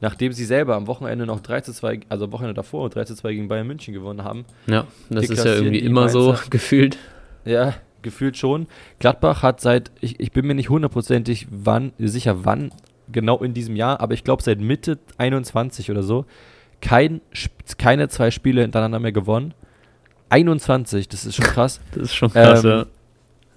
nachdem sie selber am Wochenende noch 3 zu 2, also am Wochenende davor 3 zu 2 gegen Bayern München gewonnen haben. Ja, das ist ja irgendwie immer so (laughs) gefühlt. Ja, gefühlt schon. Gladbach hat seit, ich, ich bin mir nicht hundertprozentig wann, sicher wann, genau in diesem Jahr, aber ich glaube seit Mitte 21 oder so, kein, keine zwei Spiele hintereinander mehr gewonnen. 21, das ist schon krass. (laughs) das ist schon krass, ähm, ja.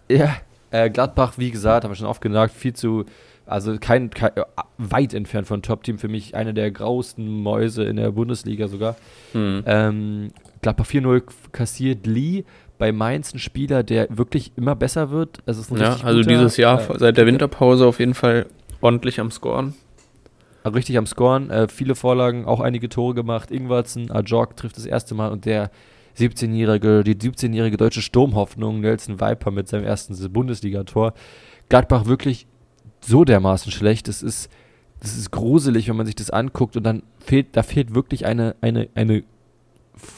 Ja, äh, Gladbach, wie gesagt, haben wir schon oft gesagt, viel zu also kein, kein, äh, weit entfernt von Top-Team. Für mich eine der grausten Mäuse in der Bundesliga sogar. Hm. Ähm, Gladbach 4-0 kassiert Lee bei Mainz ein Spieler, der wirklich immer besser wird. Also ja, also guter, dieses Jahr äh, seit der Winterpause auf jeden Fall ordentlich am Scoren. richtig am Scoren, äh, viele Vorlagen, auch einige Tore gemacht. Ingwarzen, Ajok trifft das erste Mal und der 17-jährige, die 17-jährige deutsche Sturmhoffnung, Nelson Viper mit seinem ersten Bundesligator. Gladbach wirklich so dermaßen schlecht. Das ist, das ist gruselig, wenn man sich das anguckt und dann fehlt, da fehlt wirklich eine, eine, eine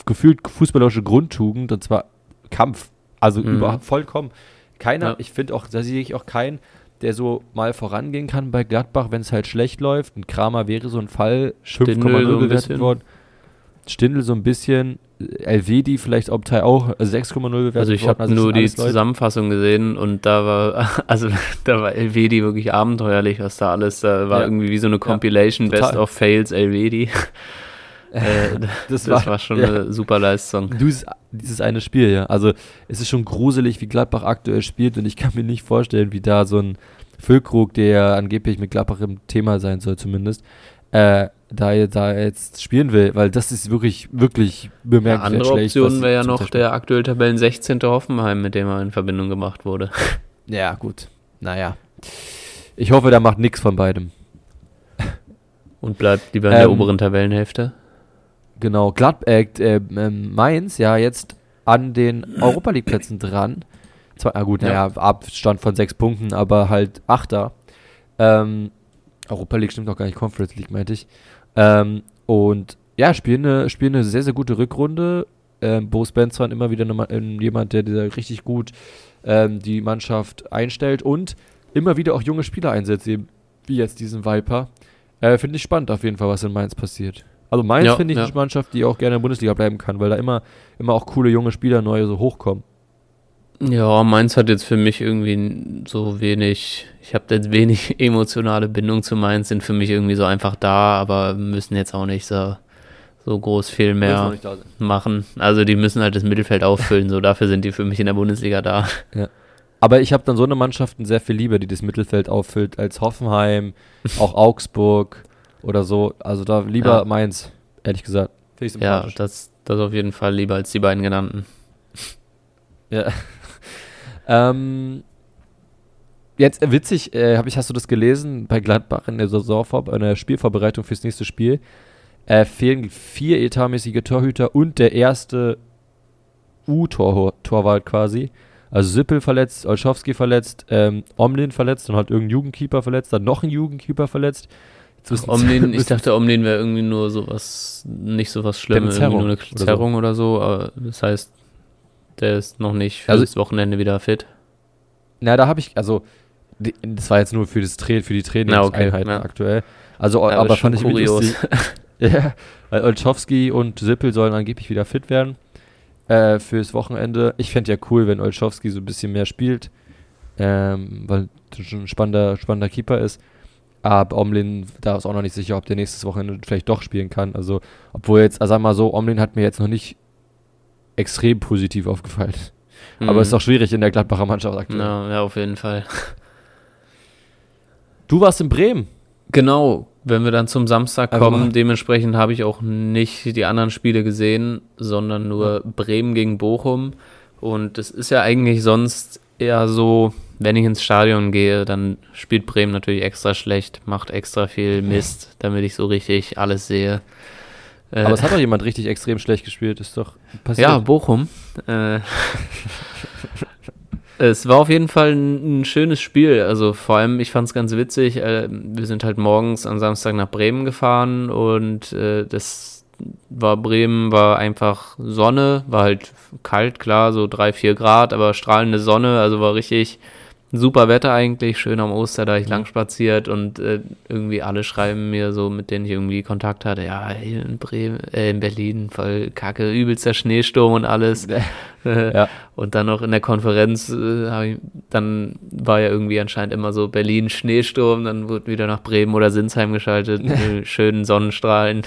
gefühlt fußballerische Grundtugend und zwar Kampf. Also mhm. über, vollkommen. Keiner, ja. ich finde auch, da sehe ich auch keinen, der so mal vorangehen kann bei Gladbach, wenn es halt schlecht läuft. Ein Kramer wäre so ein Fall, 5,0 so bewertet worden. Stindel so ein bisschen, Elvedi vielleicht ob Teil auch 6,0 bewertet Also ich habe also nur die Zusammenfassung gesehen und da war, (laughs) also da war Elvedi wirklich abenteuerlich, was da alles, da war ja. irgendwie wie so eine Compilation, ja, Best of Fails Elvedi. (laughs) Äh, das, das, war, war schon ja. eine super Leistung. Dieses, dieses eine Spiel, ja. Also es ist schon gruselig, wie Gladbach aktuell spielt und ich kann mir nicht vorstellen, wie da so ein Füllkrug, der angeblich mit Gladbach im Thema sein soll zumindest, äh, da, da jetzt spielen will, weil das ist wirklich, wirklich bemerkenswert ja, Andere Option wäre ja noch der aktuell Tabellen 16. Hoffenheim, mit dem er in Verbindung gebracht wurde. (laughs) Ja, gut. Naja. Ich hoffe, der macht nichts von beidem. Und bleibt lieber in ähm, der oberen Tabellenhälfte. Genau, Glad äh, äh, Mainz ja jetzt an den Europa League Plätzen dran. Zwar, na gut, ja. naja, Abstand von sechs Punkten, aber halt Achter. Ähm, Europa League stimmt noch gar nicht, Conference League meinte ich. Ähm, und ja, spielen eine, spielen eine sehr, sehr gute Rückrunde. Ähm, Bo Spencer immer wieder eine, jemand, der, der richtig gut ähm, die Mannschaft einstellt und immer wieder auch junge Spieler einsetzt, wie jetzt diesen Viper. Äh, Finde ich spannend auf jeden Fall, was in Mainz passiert. Also Mainz ja, finde ich ja. eine Mannschaft, die auch gerne in der Bundesliga bleiben kann, weil da immer, immer auch coole junge Spieler neue so hochkommen. Ja, Mainz hat jetzt für mich irgendwie so wenig, ich habe jetzt wenig (laughs) emotionale Bindung zu Mainz, sind für mich irgendwie so einfach da, aber müssen jetzt auch nicht so, so groß viel mehr machen. Also die müssen halt das Mittelfeld auffüllen, so dafür sind die für mich in der Bundesliga da. (laughs) Ja. Aber ich habe dann so eine Mannschaften sehr viel lieber, die das Mittelfeld auffüllt, als Hoffenheim, (laughs) auch Augsburg oder so. Also da lieber ja. Mainz, ehrlich gesagt. Ja, das, das auf jeden Fall lieber als die beiden genannten. Ja. Ähm, jetzt äh, witzig, äh, hab ich, hast du das gelesen? Bei Gladbach in der Saisonvor in der Spielvorbereitung fürs nächste Spiel äh, fehlen vier etatmäßige Torhüter und der erste U-Torwart quasi. Also Sippel verletzt, Olschowski verletzt, ähm, Omlin verletzt, dann hat irgendein Jugendkeeper verletzt, dann noch ein Jugendkeeper verletzt. Omlin, (laughs) ich dachte, Omlin wäre irgendwie nur sowas, nicht sowas Schlimmes, irgendwie nur eine Zerrung oder so. oder so. aber das heißt, der ist noch nicht für also, das Wochenende wieder fit. Na, da habe ich, also, das war jetzt nur für, das Tra für die Trainingseinheiten okay, ja. aktuell. Also, ja, aber fand ich kurios. (laughs) ja, weil Olschowski und Sippel sollen angeblich wieder fit werden äh, fürs Wochenende. Ich fände ja cool, wenn Olschowski so ein bisschen mehr spielt, ähm, weil schon ein spannender, spannender Keeper ist. Aber Omlin, da ist auch noch nicht sicher, ob der nächstes Wochenende vielleicht doch spielen kann. Also, obwohl jetzt, also sag mal so, Omlin hat mir jetzt noch nicht extrem positiv aufgefallen. Mhm. Aber es ist auch schwierig in der Gladbacher Mannschaft aktuell. Ja, ja, auf jeden Fall. Du warst in Bremen. Genau, wenn wir dann zum Samstag also kommen, dementsprechend habe ich auch nicht die anderen Spiele gesehen, sondern nur ja. Bremen gegen Bochum. Und es ist ja eigentlich sonst eher so, wenn ich ins Stadion gehe, dann spielt Bremen natürlich extra schlecht, macht extra viel Mist, damit ich so richtig alles sehe. Äh, Aber es hat doch jemand richtig extrem schlecht gespielt, ist doch passiert. Ja, Bochum. Äh, (laughs) es war auf jeden Fall ein, ein, schönes Spiel. Also vor allem, ich fand es ganz witzig. Äh, wir sind halt morgens am Samstag nach Bremen gefahren und äh, das war Bremen, war einfach Sonne, war halt kalt, klar, so drei, vier Grad, aber strahlende Sonne, also war richtig super Wetter eigentlich, schön am Osterdeich mhm. lang spaziert und äh, irgendwie alle schreiben mir so, mit denen ich irgendwie Kontakt hatte, ja, hier in Bremen, äh, in Berlin, voll kacke, übelster Schneesturm und alles. (laughs) ja. Und dann noch in der Konferenz, äh, ich, dann war ja irgendwie anscheinend immer so Berlin Schneesturm, dann wurde wieder nach Bremen oder Sinsheim geschaltet, (laughs) schönen Sonnenstrahlen.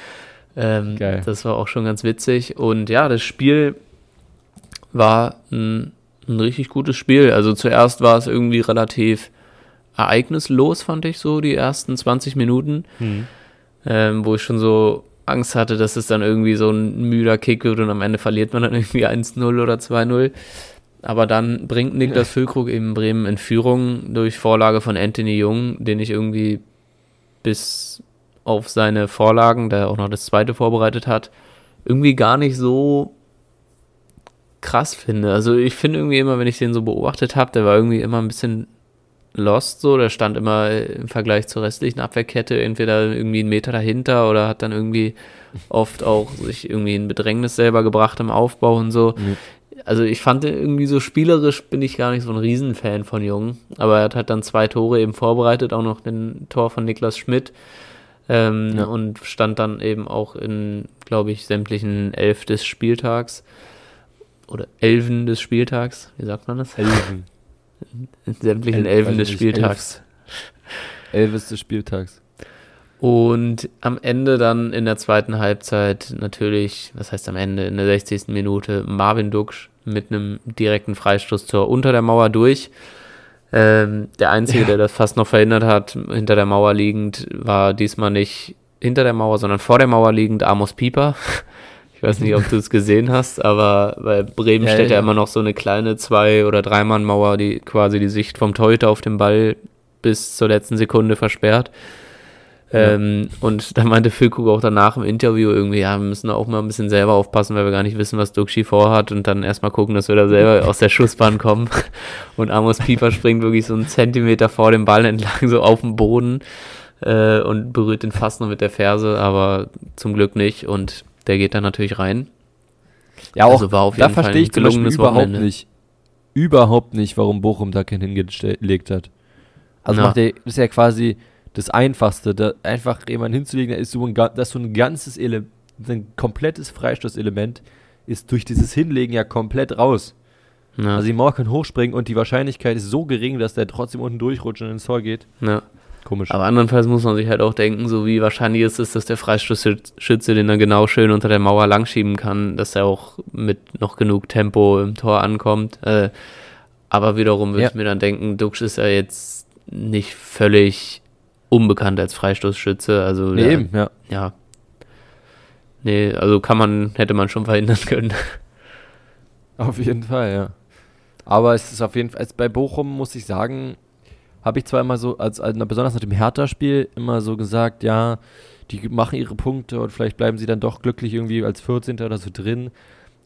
(laughs) ähm. Das war auch schon ganz witzig. Und ja, das Spiel war ein ein richtig gutes Spiel. Also zuerst war es irgendwie relativ ereignislos, fand ich so, die ersten 20 Minuten, mhm. ähm, wo ich schon so Angst hatte, dass es dann irgendwie so ein müder Kick wird und am Ende verliert man dann (laughs) irgendwie 1-0 oder 2-0. Aber dann bringt Niklas Füllkrug eben Bremen in Führung durch Vorlage von Anthony Jung, den ich irgendwie bis auf seine Vorlagen, der auch noch das zweite vorbereitet hat, irgendwie gar nicht so krass finde. Also ich finde irgendwie immer, wenn ich den so beobachtet habe, der war irgendwie immer ein bisschen lost so, der stand immer im Vergleich zur restlichen Abwehrkette entweder irgendwie einen Meter dahinter oder hat dann irgendwie oft auch sich irgendwie in Bedrängnis selber gebracht im Aufbau und so. Mhm. Also ich fand irgendwie so spielerisch bin ich gar nicht so ein Riesenfan von Jung, aber er hat halt dann zwei Tore eben vorbereitet, auch noch den Tor von Niklas Schmidt ähm, ja. und stand dann eben auch in, glaube ich, sämtlichen Elf des Spieltags oder Elfen des Spieltags, wie sagt man das? Elfen. In sämtlichen El Elfen des Spieltags. Elvis des Spieltags. Und am Ende dann in der zweiten Halbzeit natürlich, was heißt am Ende, in der 60. Minute Marvin Duksch mit einem direkten Freistoßtor unter der Mauer durch. Ähm, der Einzige, ja. der das fast noch verhindert hat, hinter der Mauer liegend, war diesmal nicht hinter der Mauer, sondern vor der Mauer liegend Amos Pieper. Ich weiß nicht, ob du es gesehen hast, aber bei Bremen ja, steht ja, ja, immer noch so eine kleine Zwei- oder Dreimann-Mauer, die quasi die Sicht vom Torhüter auf den Ball bis zur letzten Sekunde versperrt. Ja. Ähm, und da meinte Füllkrug auch danach im Interview irgendwie, ja, wir müssen auch mal ein bisschen selber aufpassen, weil wir gar nicht wissen, was Duxi vorhat und dann erstmal gucken, dass wir da selber aus der Schussbahn kommen. (laughs) Und Amos Pieper springt wirklich so einen Zentimeter vor dem Ball entlang, so auf den Boden äh, und berührt den fast noch mit der Ferse, aber zum Glück nicht. Und der geht dann natürlich rein. Ja, auch also war auf jeden da verstehe ich Beispiel überhaupt Wochenende. nicht, überhaupt nicht, warum Bochum da keinen hingelegt hat. Also ja. macht der, das ist ja quasi das Einfachste, da einfach jemanden hinzulegen, da ist so ein, dass so ein ganzes Element, ein komplettes Freistoßelement ist durch dieses Hinlegen ja komplett raus. Ja. Also die Mauer kann hochspringen und die Wahrscheinlichkeit ist so gering, dass der trotzdem unten durchrutscht und ins Tor geht. Ja. Komisch. Aber andernfalls muss man sich halt auch denken, so wie wahrscheinlich ist es, dass der Freistoßschütze den dann genau schön unter der Mauer langschieben kann, dass er auch mit noch genug Tempo im Tor ankommt. Äh, aber wiederum würde ja. ich mir dann denken, Dux ist ja jetzt nicht völlig unbekannt als Freistoßschütze. Also nee, der, eben, ja. Ja. Nee, also kann man, hätte man schon verhindern (laughs) können. Auf jeden Fall, ja. Aber es ist auf jeden Fall, bei Bochum muss ich sagen, habe ich zwar immer so, als, als besonders nach dem Hertha-Spiel, immer so gesagt, ja, die machen ihre Punkte und vielleicht bleiben sie dann doch glücklich irgendwie als 14. oder so drin.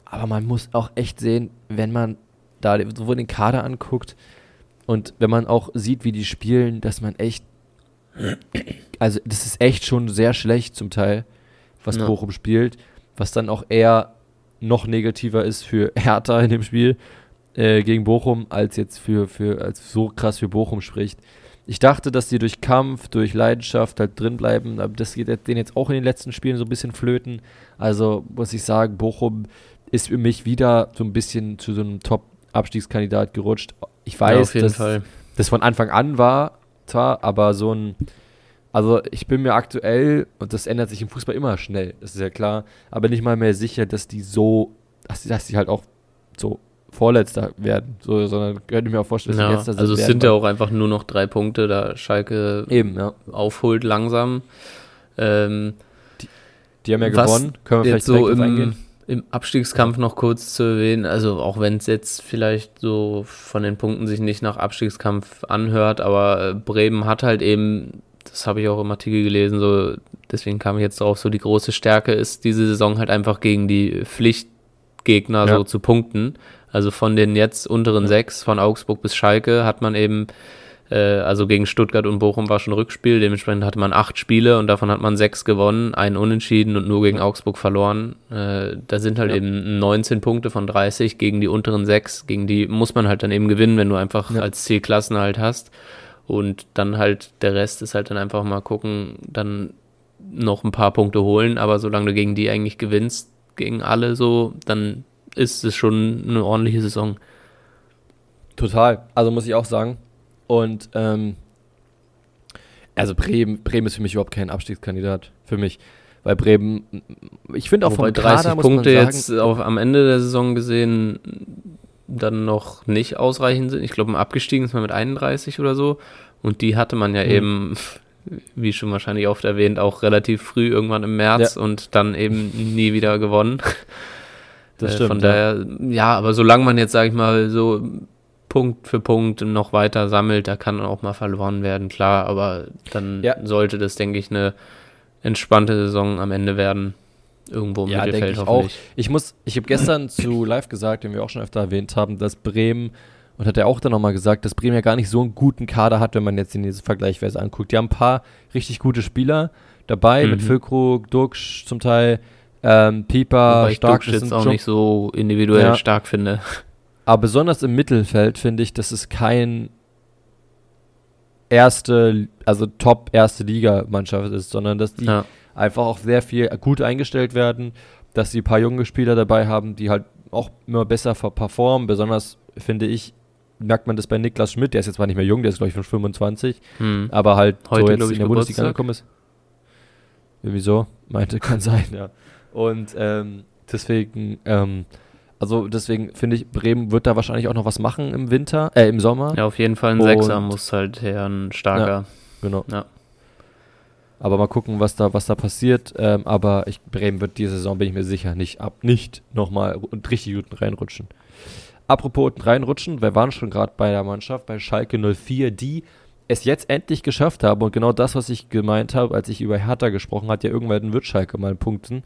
Aber man muss auch echt sehen, wenn man da sowohl den Kader anguckt und wenn man auch sieht, wie die spielen, dass man echt, also das ist echt schon sehr schlecht zum Teil, was ja. Bochum spielt, was dann auch eher noch negativer ist für (laughs) Hertha in dem Spiel, äh, gegen Bochum als jetzt für, für, als so krass für Bochum spricht. Ich dachte, dass die durch Kampf, durch Leidenschaft halt drin bleiben, aber das geht denen jetzt auch in den letzten Spielen so ein bisschen flöten. Also muss ich sagen, Bochum ist für mich wieder so ein bisschen zu so einem Top-Abstiegskandidat gerutscht. Ich weiß, ja, dass Fall. das von Anfang an war, zwar, aber so ein, also ich bin mir aktuell, und das ändert sich im Fußball immer schnell, das ist ja klar, aber nicht mal mehr sicher, dass die so, dass die, dass die halt auch so Vorletzter werden, so, sondern könnte ich mir auch vorstellen, dass ja, letzter sind. Also es sind ja auch einfach nur noch drei Punkte, da Schalke eben, ja. aufholt langsam. Ähm, die, die, haben ja gewonnen, können wir vielleicht so im, eingehen. Im Abstiegskampf noch kurz zu erwähnen, also auch wenn es jetzt vielleicht so von den Punkten sich nicht nach Abstiegskampf anhört, aber äh, Bremen hat halt eben, das habe ich auch im Artikel gelesen, so deswegen kam ich jetzt drauf, so die große Stärke ist diese Saison halt einfach gegen die Pflichtgegner ja. so zu punkten. Also von den jetzt unteren sechs, von Augsburg bis Schalke, hat man eben, äh, also gegen Stuttgart und Bochum war schon Rückspiel, dementsprechend hatte man acht Spiele und davon hat man sechs gewonnen, einen unentschieden und nur gegen Augsburg verloren. Äh, da sind halt ja. eben 19 Punkte von 30 gegen die unteren sechs, gegen die muss man halt dann eben gewinnen, wenn du einfach ja. als Ziel halt hast. Und dann halt der Rest ist halt dann einfach mal gucken, dann noch ein paar Punkte holen, aber solange du gegen die eigentlich gewinnst, gegen alle so, dann ist es schon eine ordentliche Saison. Total, also muss ich auch sagen. Und ähm, also Bremen, Bremen ist für mich überhaupt kein Abstiegskandidat für mich. Weil Bremen, ich finde auch Wobei von 30 Kader, Punkte sagen, jetzt auf, am Ende der Saison gesehen dann noch nicht ausreichend sind. Ich glaube, abgestiegen ist man mit 31 oder so. Und die hatte man ja mhm. eben, wie schon wahrscheinlich oft erwähnt, auch relativ früh irgendwann im März ja. und dann eben nie wieder gewonnen. Das äh, stimmt. Von daher, ja. ja, aber solange man jetzt, sag ich mal, so Punkt für Punkt noch weiter sammelt, da kann auch mal verloren werden, klar, aber dann Ja. sollte das, denke ich, eine entspannte Saison am Ende werden. Irgendwo im Ja, Mittelfeld ich auch. hoffentlich. Ich muss, ich habe gestern (clears throat) zu live gesagt, den wir auch schon öfter erwähnt haben, dass Bremen, und hat er auch dann nochmal gesagt, dass Bremen ja gar nicht so einen guten Kader hat, wenn man jetzt in diese Vergleichsweise anguckt. Die haben ein paar richtig gute Spieler dabei, Mhm. mit Füllkrug, Duxch zum Teil, ähm, Pieper, Wobei ich Stark, jetzt sind auch nicht so individuell Ja. stark finde. Aber besonders im Mittelfeld finde ich, dass es kein erste, also Top erste Liga-Mannschaft ist, sondern dass die Ja. einfach auch sehr viel gut eingestellt werden, dass sie ein paar junge Spieler dabei haben, die halt auch immer besser performen. Besonders finde ich, merkt man das bei Niklas Schmidt, der ist jetzt zwar nicht mehr jung, der ist glaube ich schon 25, Hm. aber halt Heute, so jetzt ich, in der Bundesliga angekommen ist. Irgendwie so, meinte, (laughs) kann sein, ja. Und ähm, deswegen, ähm, also deswegen finde ich, Bremen wird da wahrscheinlich auch noch was machen im Winter, äh, im Sommer. Ja, auf jeden Fall ein Und- Sechser muss halt her, ein starker. Genau. Ja. Aber mal gucken, was da, was da passiert. Ähm, aber ich, Bremen wird diese Saison, bin ich mir sicher, nicht ab, nicht nochmal und richtig gut reinrutschen. Apropos reinrutschen, wir waren schon gerade bei der Mannschaft, bei Schalke 04, die es jetzt endlich geschafft haben. Und genau das, was ich gemeint habe, als ich über Hertha gesprochen habe, ja irgendwann wird Schalke mal punkten.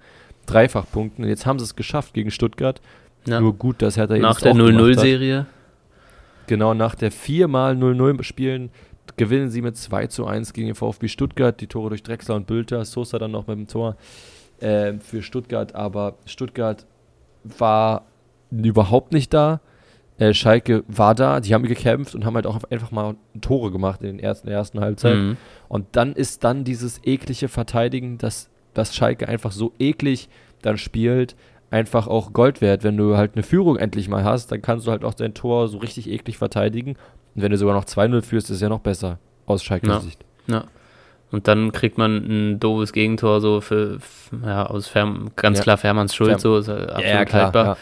Dreifach punkten. Und jetzt haben sie es geschafft gegen Stuttgart. Ja. Nur gut, dass Hertha Nach der auch gemacht hat. 0-0-Serie. Genau, nach der viermal 0-0 spielen gewinnen sie mit 2 zu 1 gegen den VfB Stuttgart. Die Tore durch Drexler und Bülter. Sosa dann noch mit dem Tor ähm, für Stuttgart. Aber Stuttgart war überhaupt nicht da. Äh, Schalke war da. Die haben gekämpft und haben halt auch einfach mal Tore gemacht in, den ersten, der ersten Halbzeit. Mhm. Und dann ist dann dieses eklige Verteidigen, dass, dass Schalke einfach so eklig dann spielt, einfach auch Gold wert. Wenn du halt eine Führung endlich mal hast, dann kannst du halt auch dein Tor so richtig eklig verteidigen. Und wenn du sogar noch 2-0 führst, ist es ja noch besser aus Schalkes Ja. Sicht. Ja. Und dann kriegt man ein doofes Gegentor so für, ja, aus Fährm, ganz Ja. klar Fährmanns Schuld, Fährm- so ist ja absolut haltbar.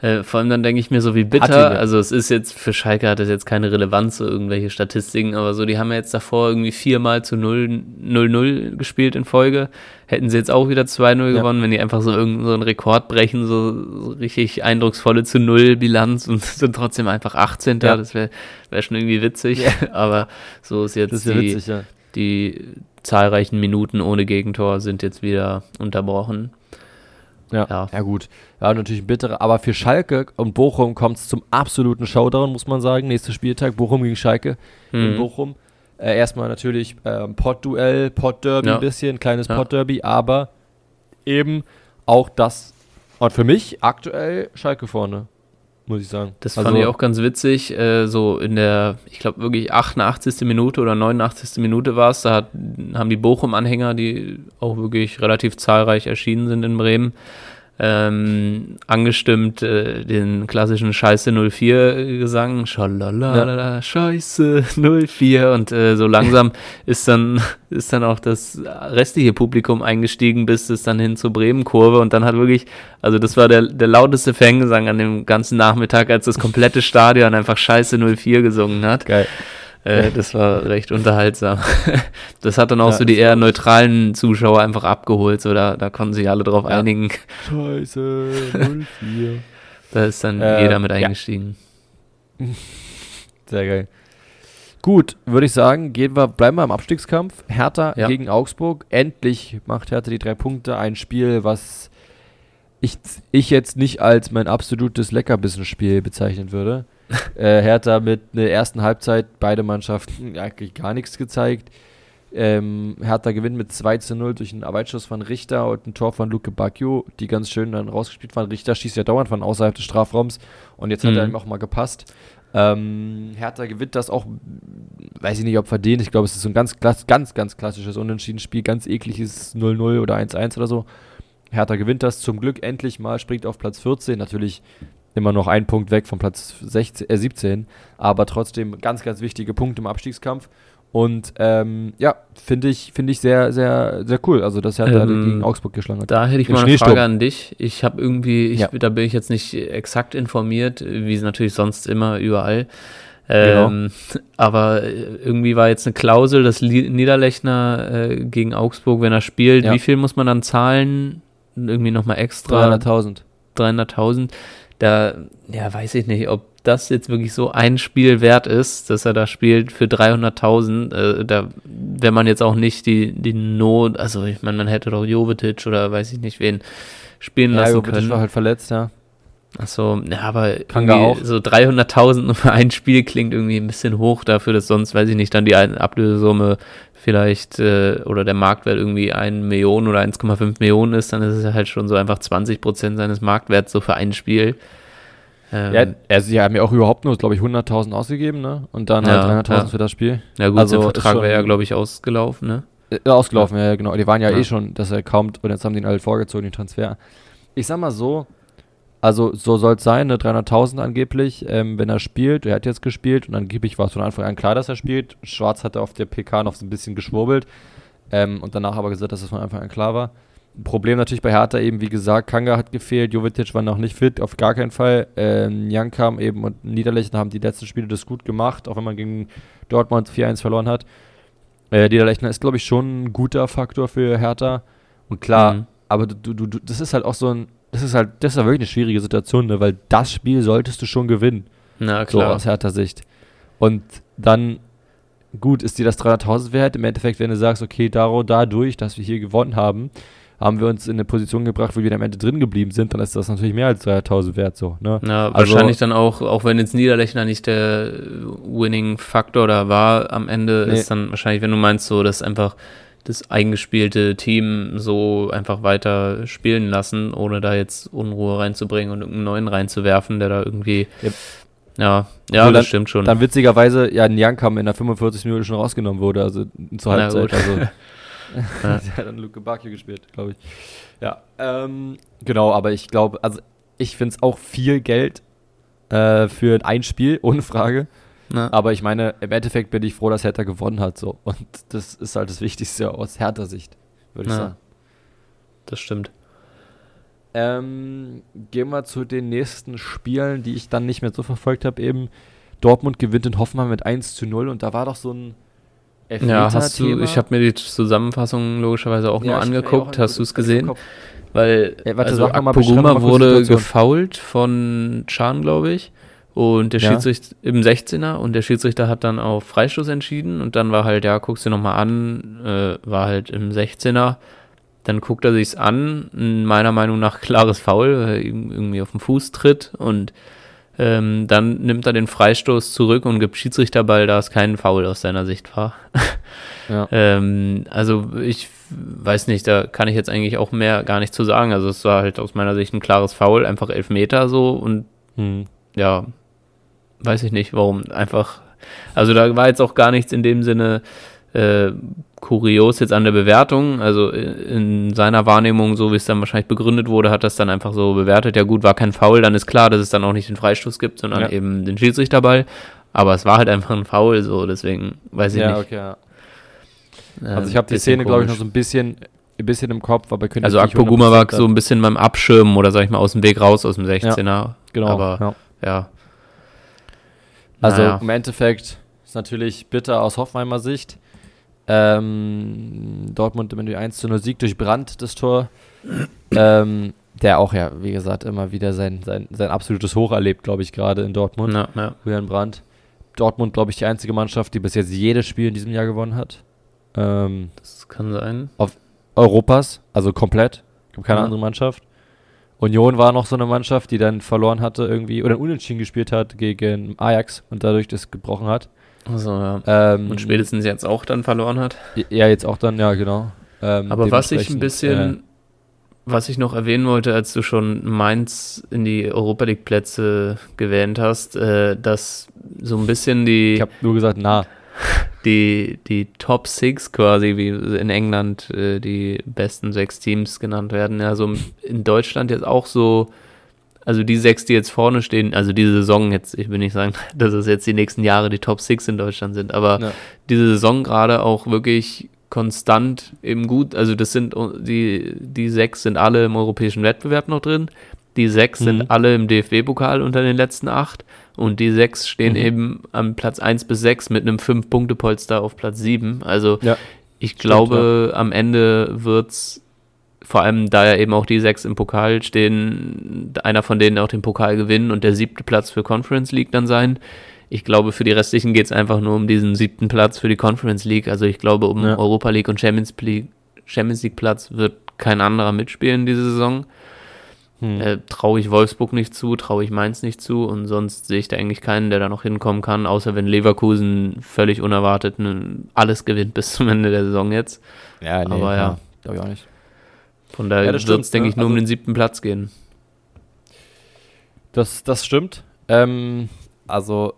Ja. Äh, vor allem dann denke ich mir so, wie bitter, ja. also es ist jetzt, für Schalke hat das jetzt keine Relevanz, so irgendwelche Statistiken, aber so, die haben ja jetzt davor irgendwie viermal zu 0 0-0 gespielt in Folge. Hätten sie jetzt auch wieder 2-0 Ja. gewonnen, wenn die einfach so irgendeinen so einen Rekord brechen, so, so richtig eindrucksvolle zu 0 Bilanz und (laughs) sind trotzdem einfach 18. Ja. Das wäre wär schon irgendwie witzig, (laughs) aber so ist jetzt ist ja die, witzig, ja. die zahlreichen Minuten ohne Gegentor sind jetzt wieder unterbrochen. Ja. Ja. ja, gut. Ja, natürlich ein bitterer. Aber für Schalke und Bochum kommt es zum absoluten Showdown, muss man sagen. Nächster Spieltag, Bochum gegen Schalke in Mhm. Bochum. Äh, erstmal natürlich ähm, Pott-Duell, Pott-Derby Ja. ein bisschen, kleines Ja. Pott-Derby, aber eben auch das. Und für mich aktuell Schalke vorne, muss ich sagen. Das Also, fand ich auch ganz witzig. Äh, so in der, ich glaube wirklich 88. Minute oder 89. Minute war es. Da hat, haben die Bochum-Anhänger, die auch wirklich relativ zahlreich erschienen sind in Bremen, ähm, angestimmt äh, den klassischen Scheiße 04 Gesang. Schalalala, Scheiße 04. Und äh, so langsam (laughs) ist dann, ist dann auch das restliche Publikum eingestiegen, bis es dann hin zur Bremen-Kurve. Und dann hat wirklich, also das war der, der lauteste Fangesang an dem ganzen Nachmittag, als das komplette Stadion einfach Scheiße 04 gesungen hat. Geil. Äh, das war recht unterhaltsam. (laughs) Das hat dann auch Ja, so die eher neutralen Zuschauer einfach abgeholt. So, da, da konnten sich alle drauf Ja. einigen. Scheiße, (laughs) 04. Da ist dann Äh, jeder mit ja. eingestiegen. (laughs) Sehr geil. Gut, würde ich sagen, gehen wir, bleiben wir im Abstiegskampf. Hertha Ja. gegen Augsburg. Endlich macht Hertha die drei Punkte. Ein Spiel, was ich, ich jetzt nicht als mein absolutes Leckerbissen-Spiel bezeichnen würde. (laughs) äh, Hertha mit einer ersten Halbzeit, beide Mannschaften eigentlich gar nichts gezeigt. Ähm, Hertha gewinnt mit 2 zu 0 durch einen Arbeitsschuss von Richter und ein Tor von Luke Bacchio, die ganz schön dann rausgespielt waren. Richter schießt ja dauernd von außerhalb des Strafraums und jetzt hat er Mhm. ihm auch mal gepasst. Ähm, Hertha gewinnt das auch, weiß ich nicht, ob verdient. Ich glaube, es ist so ein ganz, ganz, ganz klassisches Unentschieden-Spiel, ganz ekliges 0-0 oder 1-1 oder so. Hertha gewinnt das zum Glück endlich mal, springt auf Platz 14. Natürlich immer noch ein Punkt weg von Platz 16, äh, 17, aber trotzdem ganz, ganz wichtige Punkte im Abstiegskampf. Und ähm, ja, finde ich, finde ich sehr, sehr, sehr cool. Also, dass Hertha Ähm, gegen Augsburg geschlagen hat. Da hätte ich Im mal eine. Frage an dich. Ich habe irgendwie, ich, Ja. da bin ich jetzt nicht exakt informiert, wie es natürlich sonst immer überall. Genau. Ähm, aber irgendwie war jetzt eine Klausel, dass Niederlechner äh, gegen Augsburg, wenn er spielt, Ja. wie viel muss man dann zahlen? Irgendwie nochmal extra 300.000. 300.000. Da, ja, weiß ich nicht, ob das jetzt wirklich so ein Spiel wert ist, dass er da spielt für 300.000. Äh, da, wenn man jetzt auch nicht die, die Not, also ich meine, man hätte doch Jovetic oder weiß ich nicht wen spielen Ja, lassen Jovetic können. war halt verletzt, ja. Achso, ja, aber auch. so 300.000 (laughs) nur für ein Spiel klingt irgendwie ein bisschen hoch dafür, dass sonst, weiß ich nicht, dann die Ablösesumme vielleicht äh, oder der Marktwert irgendwie 1 Million oder 1,5 Millionen ist, dann ist es halt schon so einfach 20 Prozent seines Marktwerts so für ein Spiel. Ähm, ja. Also, die haben ja auch überhaupt nur, glaube ich, 100.000 ausgegeben, ne? Und dann Ja, halt 300.000 ja. für das Spiel. ja gut, also ist Vertrag wäre ja, glaube ich, ausgelaufen, ne? Äh, ausgelaufen, ja, ja, genau. Die waren ja, Ja. eh schon, dass er kommt und jetzt haben die ihn halt vorgezogen, den Transfer. Ich sag mal so, also so soll es sein, ne, 300.000 angeblich, ähm, wenn er spielt. Er hat jetzt gespielt und angeblich war es von Anfang an klar, dass er spielt. Schwarz hatte auf der PK noch so ein bisschen geschwurbelt ähm, und danach aber gesagt, dass es von Anfang an klar war. Problem natürlich bei Hertha eben, wie gesagt, Kanga hat gefehlt, Jovetic war noch nicht fit, auf gar keinen Fall. Ähm, Jankam eben und Niederlechner haben die letzten Spiele das gut gemacht, auch wenn man gegen Dortmund 4-1 verloren hat. Äh, Niederlechner ist, glaube ich, schon ein guter Faktor für Hertha. Und klar, Mhm. aber du, du, du, das ist halt auch so ein, das ist halt, das ist ja wirklich eine schwierige Situation, ne? weil das Spiel solltest du schon gewinnen, Na so klar. aus Hertha Sicht. Und dann, gut, ist dir das 300.000 wert? Im Endeffekt, wenn du sagst, okay, Daro, dadurch, dass wir hier gewonnen haben, haben wir uns in eine Position gebracht, wo wir am Ende drin geblieben sind, dann ist das natürlich mehr als 300.000 wert, so, ne? Ja, Also- wahrscheinlich dann auch, auch wenn jetzt Niederlechner nicht der Winning-Faktor da war, am Ende Nee. ist dann wahrscheinlich, wenn du meinst, so, dass einfach das eingespielte Team so einfach weiter spielen lassen, ohne da jetzt Unruhe reinzubringen und irgendeinen neuen reinzuwerfen, der da irgendwie. Ja. Ja, ja, So, das stimmt schon. Dann witzigerweise, ja, Nyankam in der 45 Minuten schon rausgenommen wurde, also zur Halbzeit. Also, (laughs) (laughs) Ja. der hat dann Luke Bakio gespielt, glaube ich. Ja, ähm, genau, aber ich glaube, also ich finde es auch viel Geld äh, für ein Spiel, ohne Frage. Na, Aber ich meine, im Endeffekt bin ich froh, dass Hertha gewonnen hat. So. Und das ist halt das Wichtigste aus Hertha Sicht, würde ich Ja. sagen. das stimmt. Ähm, gehen wir zu den nächsten Spielen, die ich dann nicht mehr so verfolgt habe. Eben Dortmund gewinnt in Hoffenheim mit 1 zu 0 und da war doch so ein Ja, hast du, ich habe mir die Zusammenfassung logischerweise auch Ja, nur angeguckt. auch Hast du es gesehen? Weil Ja, warte, also Akpoguma wurde gefoult von Chan, glaube ich. Und der Ja. Schiedsrichter im 16er und der Schiedsrichter hat dann auf Freistoß entschieden und dann war halt, ja, guckst du nochmal an, äh, war halt im 16er. Dann guckt er sich's an, meiner Meinung nach klares Foul, weil er irgendwie auf den Fuß tritt und ähm, dann nimmt er den Freistoß zurück und gibt Schiedsrichterball, da es kein Foul aus seiner Sicht war. (laughs) Ja. Ähm, also ich weiß nicht, da kann ich jetzt eigentlich auch mehr gar nicht zu sagen. Also es war halt aus meiner Sicht ein klares Foul, einfach Elfmeter so und Hm. ja, weiß ich nicht, warum einfach. Also da war jetzt auch gar nichts in dem Sinne äh, kurios jetzt an der Bewertung. Also in seiner Wahrnehmung, so wie es dann wahrscheinlich begründet wurde, hat das dann einfach so bewertet. Ja gut, war kein Foul, dann ist klar, dass es dann auch nicht den Freistoß gibt, sondern Ja. eben den Schiedsrichterball. Aber es war halt einfach ein Foul, so deswegen weiß ich Ja, nicht. okay. Ja. Ähm, Also ich habe die Szene, glaube ich, noch so ein bisschen, ein bisschen im Kopf, aber könnte Also Akpoguma war 100% so ein bisschen beim Abschirmen oder sag ich mal aus dem Weg raus aus dem 16er. genau. aber ja. ja. Also Naja. im Endeffekt ist natürlich bitter aus Hoffenheimer Sicht. Ähm, Dortmund mit dem 1 zu 0 Sieg durch Brandt, das Tor. ähm, der auch ja, wie gesagt, immer wieder sein, sein, sein absolutes Hoch erlebt, glaube ich, gerade in Dortmund. Ja, ja. Julian Brandt. Dortmund, glaube ich, die einzige Mannschaft, die bis jetzt jedes Spiel in diesem Jahr gewonnen hat. Ähm, Das kann sein. Europas, also komplett. Gibt keine Ja. andere Mannschaft. Union war noch so eine Mannschaft, die dann verloren hatte irgendwie oder unentschieden gespielt hat gegen Ajax und dadurch das gebrochen hat. Also, ja. Ähm, Und spätestens jetzt auch dann verloren hat. Ja, jetzt auch dann, ja, genau. Ähm, Aber was ich ein bisschen, was ich noch erwähnen wollte, als du schon Mainz in die Europa League Plätze gewähnt hast, äh, dass so ein bisschen Äh, die, ich habe nur gesagt, na. Die, die Top Six quasi, wie in England äh, die besten sechs Teams genannt werden, ja, so in Deutschland jetzt auch so, also die sechs, die jetzt vorne stehen, also diese Saison jetzt, ich will nicht sagen, (laughs) dass es jetzt die nächsten Jahre die Top Six in Deutschland sind, aber Ja. diese Saison gerade auch wirklich konstant eben gut, also das sind die, die sechs sind alle im europäischen Wettbewerb noch drin, die sechs Mhm. sind alle im DFB-Pokal unter den letzten acht und die sechs stehen Mhm. eben am Platz 1 bis 6 mit einem 5-Punkte-Polster auf Platz 7. Also Ja, ich stimmt, glaube, am Ende wird es vor allem, da ja eben auch die sechs im Pokal stehen, einer von denen auch den Pokal gewinnen und der siebte Platz für Conference League dann sein. Ich glaube, für die restlichen geht es einfach nur um diesen siebten Platz für die Conference League. Also ich glaube, um ja. Europa League und Champions League, Champions League Platz wird kein anderer mitspielen diese Saison. Hm. Äh, traue ich Wolfsburg nicht zu, traue ich Mainz nicht zu und sonst sehe ich da eigentlich keinen, der da noch hinkommen kann, außer wenn Leverkusen völlig unerwartet alles gewinnt (laughs) bis zum Ende der Saison jetzt. Ja, nee, Aber ja, glaube ich auch nicht. Von daher ja, wird es, denke ne? ich, nur also, um den siebten Platz gehen. Das, das stimmt. Ähm, also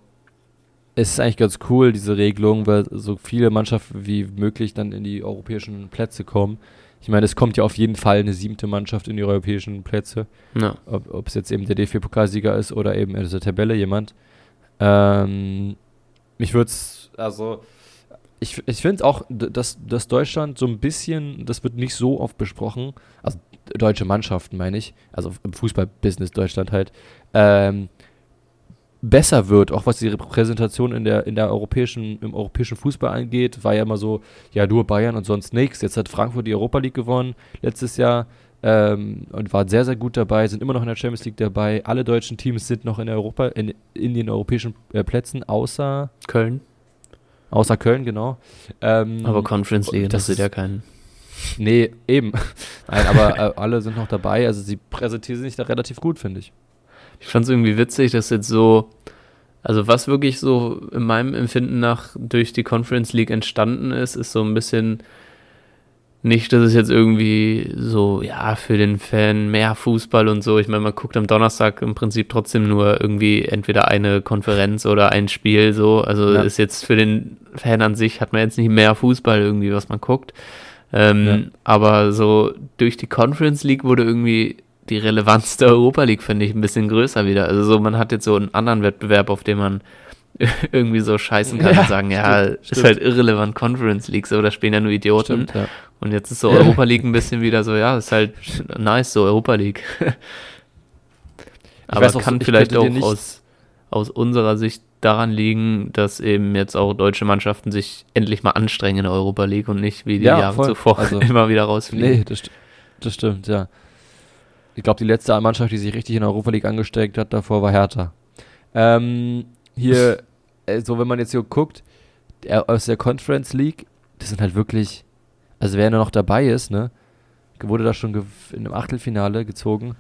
es ist eigentlich ganz cool, diese Regelung, weil so viele Mannschaften wie möglich dann in die europäischen Plätze kommen. Ich meine, es kommt ja auf jeden Fall eine siebte Mannschaft in die europäischen Plätze. Ja. Ob es jetzt eben der DFB-Pokalsieger ist oder eben in der Tabelle jemand. Ähm, ich würde es, also, ich, ich finde auch, dass, dass Deutschland so ein bisschen, das wird nicht so oft besprochen, also deutsche Mannschaften meine ich, also im Fußballbusiness Deutschland halt, ähm, besser wird, auch was die Repräsentation in der, in der europäischen, im europäischen Fußball angeht, war ja immer so, ja, nur Bayern und sonst nichts. Jetzt hat Frankfurt die Europa League gewonnen letztes Jahr ähm, und war sehr, sehr gut dabei, sind immer noch in der Champions League dabei. Alle deutschen Teams sind noch in Europa, in, in den europäischen äh, Plätzen, außer Köln. Außer Köln, genau. Ähm, aber Conference League, das, das ist ja keinen. Nee, eben. (laughs) Nein, aber äh, alle sind noch dabei. Also sie präsentieren sich da relativ gut, finde ich ich fand es irgendwie witzig, dass jetzt so, also was wirklich so in meinem Empfinden nach durch die Conference League entstanden ist, ist so ein bisschen nicht, dass es jetzt irgendwie so, ja, für den Fan mehr Fußball und so. Ich meine, man guckt am Donnerstag im Prinzip trotzdem nur irgendwie entweder eine Konferenz oder ein Spiel so. Also ja. ist jetzt für den Fan an sich hat man jetzt nicht mehr Fußball irgendwie, was man guckt. Ähm, ja. Aber so durch die Conference League wurde irgendwie die Relevanz der Europa League, finde ich, ein bisschen größer wieder. Also so, man hat jetzt so einen anderen Wettbewerb, auf dem man (laughs) irgendwie so scheißen kann ja, und sagen, ja, stimmt, ist halt irrelevant Conference League, so, da spielen ja nur Idioten. Stimmt, ja. Und jetzt ist so Europa League ein bisschen wieder so, ja, ist halt nice, so Europa League. (laughs) Aber es kann vielleicht auch aus, aus unserer Sicht daran liegen, dass eben jetzt auch deutsche Mannschaften sich endlich mal anstrengen in der Europa League und nicht wie die ja, Jahre voll. zuvor also, (laughs) immer wieder rausfliegen. Nee, das, das stimmt, ja. Ich glaube, die letzte Mannschaft, die sich richtig in der Europa League angesteckt hat, davor war Hertha. Ähm, hier, äh, so wenn man jetzt hier guckt, der, aus der Conference League, das sind halt wirklich, also wer noch dabei ist, ne, wurde da schon in einem Achtelfinale gezogen.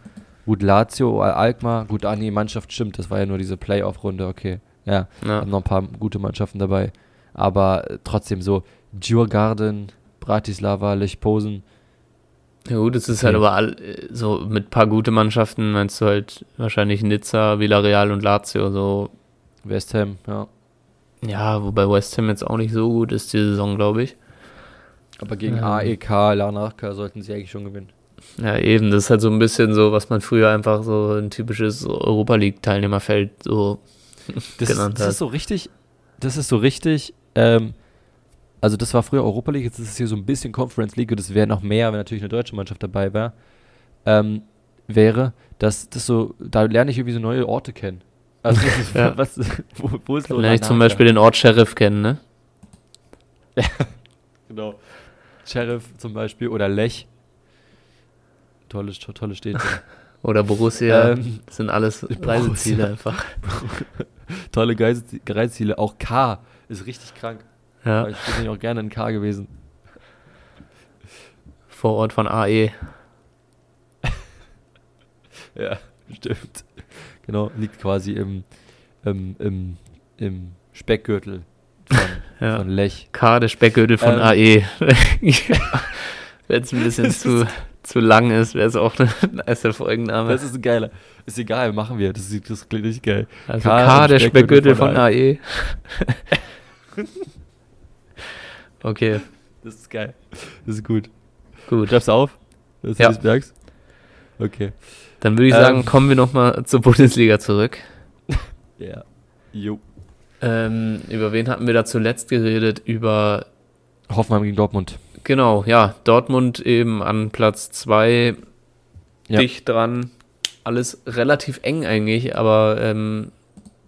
Gut, Lazio, Alkmaar, gut, ah nee, Mannschaft stimmt, das war ja nur diese Playoff-Runde, okay. Ja, ja. haben noch ein paar gute Mannschaften dabei. Aber äh, trotzdem so, Djurgarden, Bratislava, Lech Posen, ja gut, es ist halt aber all, so mit ein paar gute Mannschaften meinst du halt wahrscheinlich Nizza, Villarreal und Lazio, so. West Ham, ja. Ja, wobei West Ham jetzt auch nicht so gut ist die Saison, glaube ich. Aber gegen ähm. AEK, Larnaca sollten sie eigentlich schon gewinnen. Ja, eben, das ist halt so ein bisschen so, was man früher einfach so ein typisches Europa League-Teilnehmerfeld so das genannt hat. Das ist so richtig, das ist so richtig, ähm, also das war früher Europa League, jetzt ist es hier so ein bisschen Conference League und es wäre noch mehr, wenn natürlich eine deutsche Mannschaft dabei wäre, ähm, wäre, dass das so, da lerne ich irgendwie so neue Orte kennen. Also ist, (laughs) ja. (laughs) was, wo, wo ist Lerne ich zum Beispiel den Ort Sheriff kennen, ne? ja, (laughs) genau. Sheriff zum Beispiel oder Lech. Tolle, tolle Städte. oder Borussia. Ähm, das sind alles Reiseziele einfach. Tolle Reiseziele. Auch K ist richtig krank. Ja. Aber ich bin auch gerne in K gewesen. Vorort von AE. (laughs) ja, stimmt. Genau, liegt quasi im, im, im, im Speckgürtel von, (laughs) ja. von Lech. K, der Speckgürtel von ähm. AE. (laughs) Wenn es ein bisschen zu, zu lang ist, wäre es auch ein nicer Folgenname. Das ist ein geiler. Ist egal, machen wir. Das, ist, das klingt richtig geil. Also K, K der Speckgürtel von, von AE. Okay. Das ist geil. Das ist gut. Gut. Schreibst du auf? Dass du ja. das merkst? Okay. Dann würde ich ähm, sagen, kommen wir nochmal zur Bundesliga zurück. (laughs) ja. Jo. Ähm, über wen hatten wir da zuletzt geredet? Über Hoffenheim gegen Dortmund. Genau, ja. Dortmund eben an Platz 2 ja. dicht dran. Alles relativ eng eigentlich, aber ähm,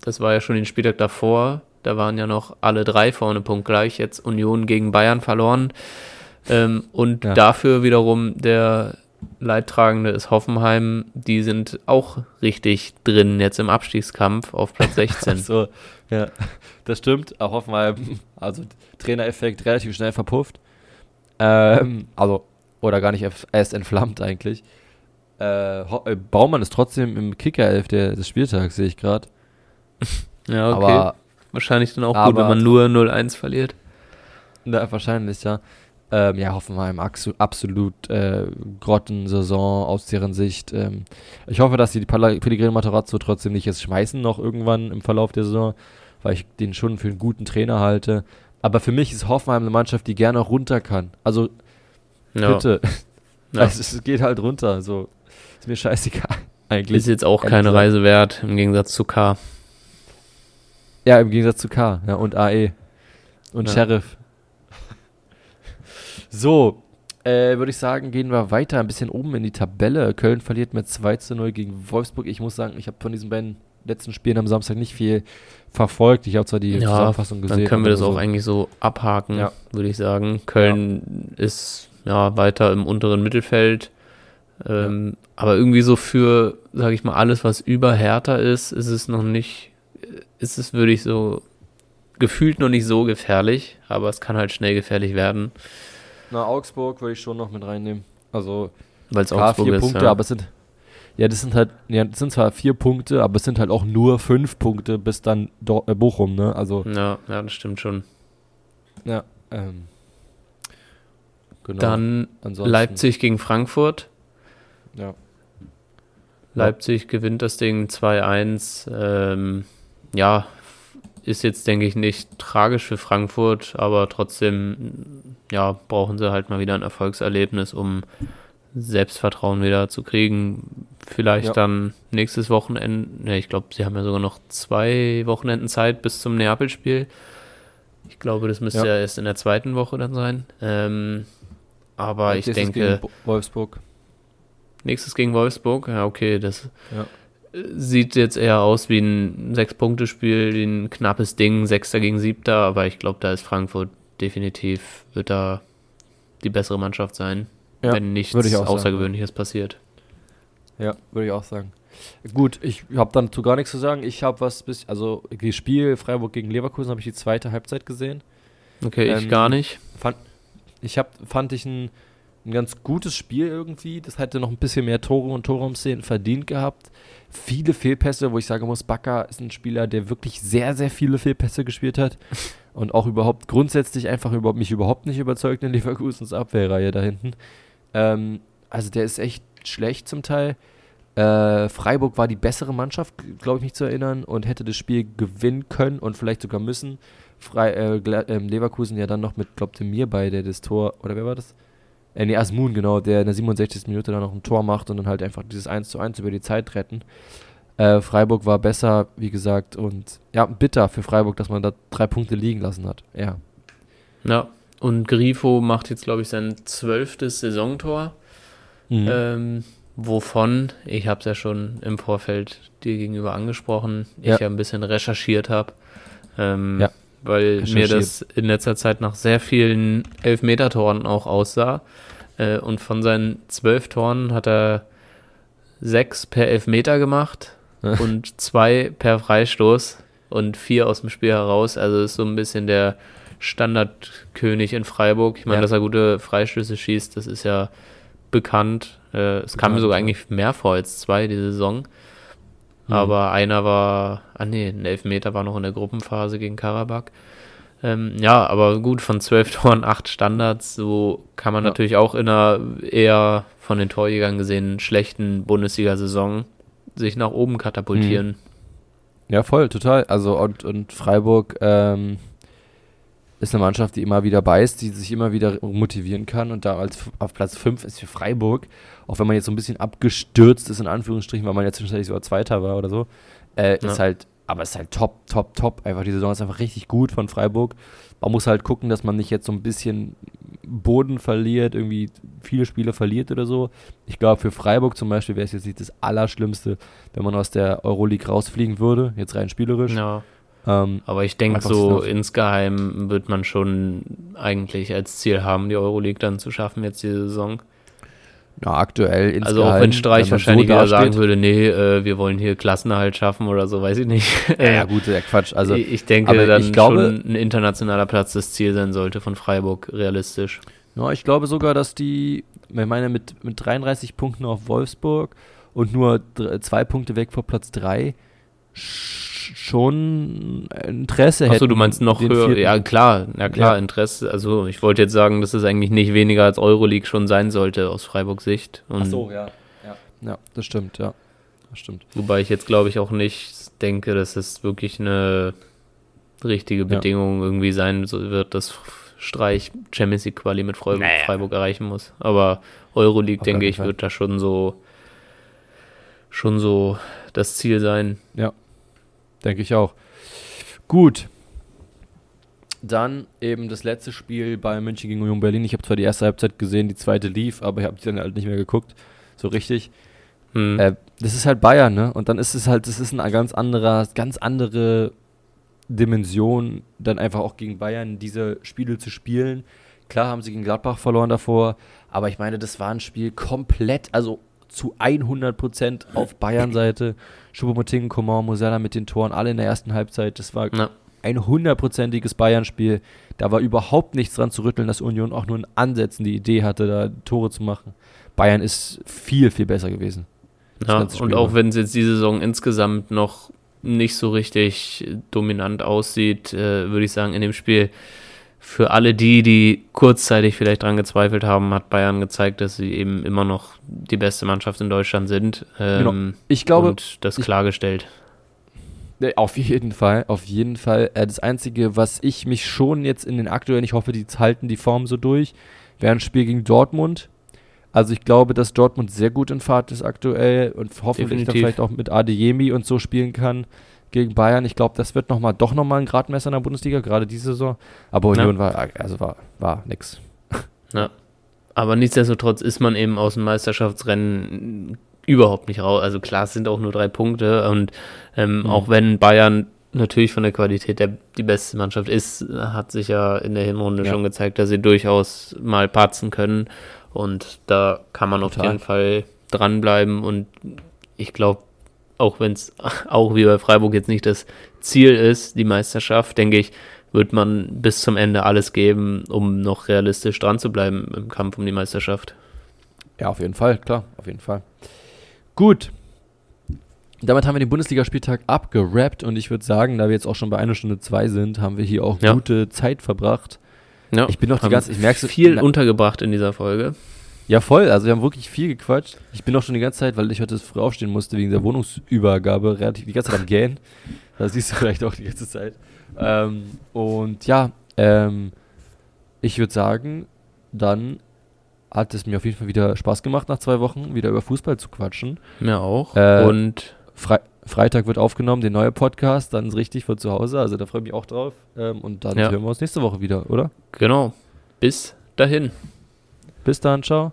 das war ja schon den Spieltag davor. Da waren ja noch alle drei vorne punktgleich. Jetzt Union gegen Bayern verloren. Ähm, und ja. dafür wiederum der Leidtragende ist Hoffenheim. Die sind auch richtig drin jetzt im Abstiegskampf auf Platz (laughs) 16. so, ja, das stimmt. Auch Hoffenheim, also Trainereffekt relativ schnell verpufft. Ähm, also, oder gar nicht erst entflammt eigentlich. Äh, äh, Baumann ist trotzdem im Kicker-Elf des Spieltags, sehe ich gerade. (laughs) ja, okay. Aber, Wahrscheinlich dann auch gut, wenn man nur 0-1 verliert. Ja, wahrscheinlich, ja. Ähm, ja, Hoffenheim absolut äh, Grottensaison aus deren Sicht. Ähm, ich hoffe, dass sie die Pellegrino Matarazzo trotzdem nicht jetzt schmeißen noch irgendwann im Verlauf der Saison, weil ich den schon für einen guten Trainer halte. Aber für mich ist Hoffenheim eine Mannschaft, die gerne runter kann. Also ja. bitte. (laughs) (laughs) Ja. Also, es geht halt runter. So ist mir scheißegal (laughs) eigentlich. Ist jetzt auch keine Reise wert im Gegensatz zu K. Ja, im Gegensatz zu K ja, und AE und ja. Sheriff. (laughs) So, äh, würde ich sagen, gehen wir weiter ein bisschen oben in die Tabelle. Köln verliert mit 2 zu 0 gegen Wolfsburg. Ich muss sagen, ich habe von diesen beiden letzten Spielen am Samstag nicht viel verfolgt. Ich habe zwar die ja, Zusammenfassung gesehen. Dann können wir das auch eigentlich so abhaken, ja. würde ich sagen. Köln ist ja weiter im unteren Mittelfeld. Ähm, aber irgendwie so für, sage ich mal, alles, was über Hertha ist, ist es noch nicht, ist es, würde ich so, gefühlt noch nicht so gefährlich, aber es kann halt schnell gefährlich werden. Na, Augsburg würde ich schon noch mit reinnehmen. Also, weil es Augsburg vier ist, Punkte, ja. aber es sind, ja, das sind halt, ja, das sind zwar vier Punkte, aber es sind halt auch nur fünf Punkte bis dann Do äh, Bochum, ne? Also. Ja, ja, das stimmt schon. Ja, ähm. Genau. Dann Ansonsten. Leipzig gegen Frankfurt. Ja. Leipzig gewinnt das Ding 2-1. Ähm, ja, ist jetzt, denke ich, nicht tragisch für Frankfurt, aber trotzdem, ja, brauchen sie halt mal wieder ein Erfolgserlebnis, um Selbstvertrauen wieder zu kriegen. Vielleicht ja. dann nächstes Wochenende, ja, ich glaube, sie haben ja sogar noch zwei Wochenenden Zeit bis zum Neapel-Spiel. Ich glaube, das müsste ja. ja. erst in der zweiten Woche dann sein. Ähm, aber ich denke. Wolfsburg. Nächstes gegen Wolfsburg, ja, okay, das. Ja sieht jetzt eher aus wie ein Sechs-Punkte-Spiel, ein knappes Ding, Sechster gegen Siebter, aber ich glaube, da ist Frankfurt definitiv, wird da die bessere Mannschaft sein, ja, wenn nichts Außergewöhnliches sagen. passiert. Ja, würde ich auch sagen. Gut, ich habe dazu gar nichts zu sagen. Ich habe was bis, also das Spiel Freiburg gegen Leverkusen habe ich die zweite Halbzeit gesehen. Okay, ähm, ich gar nicht. Fand, ich habe, fand ich ein, ein ganz gutes Spiel irgendwie. Das hätte noch ein bisschen mehr Tore und Torraumszenen verdient gehabt viele Fehlpässe, wo ich sagen muss, Bakker ist ein Spieler, der wirklich sehr, sehr viele Fehlpässe gespielt hat (laughs) und auch überhaupt grundsätzlich einfach über, mich überhaupt nicht überzeugt in Leverkusens Abwehrreihe da hinten. Ähm, also der ist echt schlecht zum Teil. Äh, Freiburg war die bessere Mannschaft, glaube ich mich zu erinnern, und hätte das Spiel gewinnen können und vielleicht sogar müssen. Frei, äh, äh, Leverkusen ja dann noch mit, glaubt mir, bei der das Tor, oder wer war das? Äh, nee, Asmun, genau, der in der 67. Minute dann noch ein Tor macht und dann halt einfach dieses 1 zu 1 über die Zeit retten. Äh, Freiburg war besser, wie gesagt, und ja, bitter für Freiburg, dass man da drei Punkte liegen lassen hat. Ja. Ja, und Grifo macht jetzt, glaube ich, sein zwölftes Saisontor. Mhm. Ähm, wovon, ich habe es ja schon im Vorfeld dir gegenüber angesprochen, ja. ich ja ein bisschen recherchiert habe. Ähm, ja weil mir das in letzter Zeit nach sehr vielen Elfmeter-Toren auch aussah. Äh, und von seinen zwölf Toren hat er sechs per Elfmeter gemacht und zwei per Freistoß und vier aus dem Spiel heraus. Also ist so ein bisschen der Standardkönig in Freiburg. Ich meine, ja. dass er gute Freistöße schießt, das ist ja bekannt. Äh, es kam mir sogar eigentlich mehr vor als zwei diese Saison. Mhm. Aber einer war, ah nee, ein Elfmeter war noch in der Gruppenphase gegen Karabakh. Ähm, ja, aber gut, von zwölf (laughs) Toren, acht Standards, so kann man ja. natürlich auch in einer eher von den Torjägern gesehen schlechten Bundesliga-Saison sich nach oben katapultieren. Mhm. Ja, voll, total. Also und, und Freiburg ähm, ist eine Mannschaft, die immer wieder beißt, die sich immer wieder motivieren kann und da als auf Platz 5 ist für Freiburg, auch wenn man jetzt so ein bisschen abgestürzt ist, in Anführungsstrichen, weil man jetzt zwischenzeitlich sogar Zweiter war oder so, äh, ja. ist halt, aber ist halt top, top, top. Einfach die Saison ist einfach richtig gut von Freiburg. Man muss halt gucken, dass man nicht jetzt so ein bisschen Boden verliert, irgendwie viele Spiele verliert oder so. Ich glaube, für Freiburg zum Beispiel wäre es jetzt nicht das Allerschlimmste, wenn man aus der Euroleague rausfliegen würde, jetzt rein spielerisch. Ja. Ähm, Aber ich denke, so insgeheim wird man schon eigentlich als Ziel haben, die Euroleague dann zu schaffen jetzt diese Saison. Ja, aktuell Also auch wenn Streich wahrscheinlich so wieder sagen würde, nee, äh, wir wollen hier Klassenerhalt schaffen oder so, weiß ich nicht. (laughs) ja, ja gut, ja, Quatsch. Also, ich denke, dann ich glaube, schon ein internationaler Platz das Ziel sein sollte von Freiburg, realistisch. Ja, ich glaube sogar, dass die, ich meine, mit, mit 33 Punkten auf Wolfsburg und nur zwei Punkte weg vor Platz 3 schon Interesse hätten. Achso, du meinst noch höher? Vierten. Ja, klar, ja klar, ja. Interesse. Also ich wollte jetzt sagen, dass es eigentlich nicht weniger als Euroleague schon sein sollte aus Freiburgs Sicht. Und Ach ja. ja. Ja, das stimmt, ja. Das stimmt. Wobei ich jetzt, glaube ich, auch nicht denke, dass es wirklich eine richtige Bedingung ja. irgendwie sein wird, dass Streich Champions League Quali mit Freiburg, naja. Freiburg erreichen muss. Aber Euroleague, Auf denke ich, Fall. wird da schon so schon so das Ziel sein. Ja, denke ich auch. Gut. Dann eben das letzte Spiel bei München gegen Union Berlin. Ich habe zwar die erste Halbzeit gesehen, die zweite lief, aber ich habe die dann halt nicht mehr geguckt. So richtig. Hm. Äh, das ist halt Bayern, ne? Und dann ist es halt, das ist ein ganz anderer, ganz andere Dimension, dann einfach auch gegen Bayern diese Spiele zu spielen. Klar haben sie gegen Gladbach verloren davor, aber ich meine, das war ein Spiel komplett, also zu 100% auf Bayern-Seite. Choupo-Moting, Coman, Mosella mit den Toren, alle in der ersten Halbzeit. Das war ja. ein hundertprozentiges Bayern-Spiel. Da war überhaupt nichts dran zu rütteln, dass Union auch nur in Ansätzen die Idee hatte, da Tore zu machen. Bayern ist viel, viel besser gewesen. Ja, und auch wenn es jetzt die Saison insgesamt noch nicht so richtig dominant aussieht, äh, würde ich sagen, in dem Spiel für alle die, die kurzzeitig vielleicht dran gezweifelt haben, hat Bayern gezeigt, dass sie eben immer noch die beste Mannschaft in Deutschland sind. Ähm, genau. Ich glaube, und das ich, klargestellt. Auf jeden Fall, auf jeden Fall. Äh, das Einzige, was ich mich schon jetzt in den aktuellen, ich hoffe, die halten die Form so durch, wäre ein Spiel gegen Dortmund. Also ich glaube, dass Dortmund sehr gut in Fahrt ist aktuell und hoffentlich dann vielleicht auch mit Adeyemi und so spielen kann gegen Bayern. Ich glaube, das wird noch mal, doch nochmal ein Gradmesser in der Bundesliga, gerade diese Saison. Aber Union ja. war, also war, war nix. (laughs) Ja. Aber nichtsdestotrotz ist man eben aus dem Meisterschaftsrennen überhaupt nicht raus. Also klar, es sind auch nur drei Punkte und ähm, mhm. auch wenn Bayern natürlich von der Qualität der, die beste Mannschaft ist, hat sich ja in der Hinrunde ja. schon gezeigt, dass sie durchaus mal patzen können und da kann man Total. auf jeden Fall dranbleiben und ich glaube, auch wenn es auch wie bei Freiburg jetzt nicht das Ziel ist, die Meisterschaft, denke ich, wird man bis zum Ende alles geben, um noch realistisch dran zu bleiben im Kampf um die Meisterschaft. Ja, auf jeden Fall, klar, auf jeden Fall. Gut. Damit haben wir den Bundesligaspieltag abgerappt und ich würde sagen, da wir jetzt auch schon bei einer Stunde zwei sind, haben wir hier auch ja. gute Zeit verbracht. Ja, ich bin noch die ganze, ich merke viel untergebracht in dieser Folge. Ja, voll. Also wir haben wirklich viel gequatscht. Ich bin auch schon die ganze Zeit, weil ich heute früh aufstehen musste wegen der Wohnungsübergabe, relativ die ganze Zeit am Gähnen. Das siehst du vielleicht auch die ganze Zeit. Ähm, und ja, ähm, ich würde sagen, dann hat es mir auf jeden Fall wieder Spaß gemacht, nach zwei Wochen wieder über Fußball zu quatschen. Mir auch. Äh, und Fre Freitag wird aufgenommen, der neue Podcast, dann ist richtig von zu Hause. Also da freue ich mich auch drauf. Ähm, und dann ja. hören wir uns nächste Woche wieder, oder? Genau. Bis dahin. Bis dann, ciao.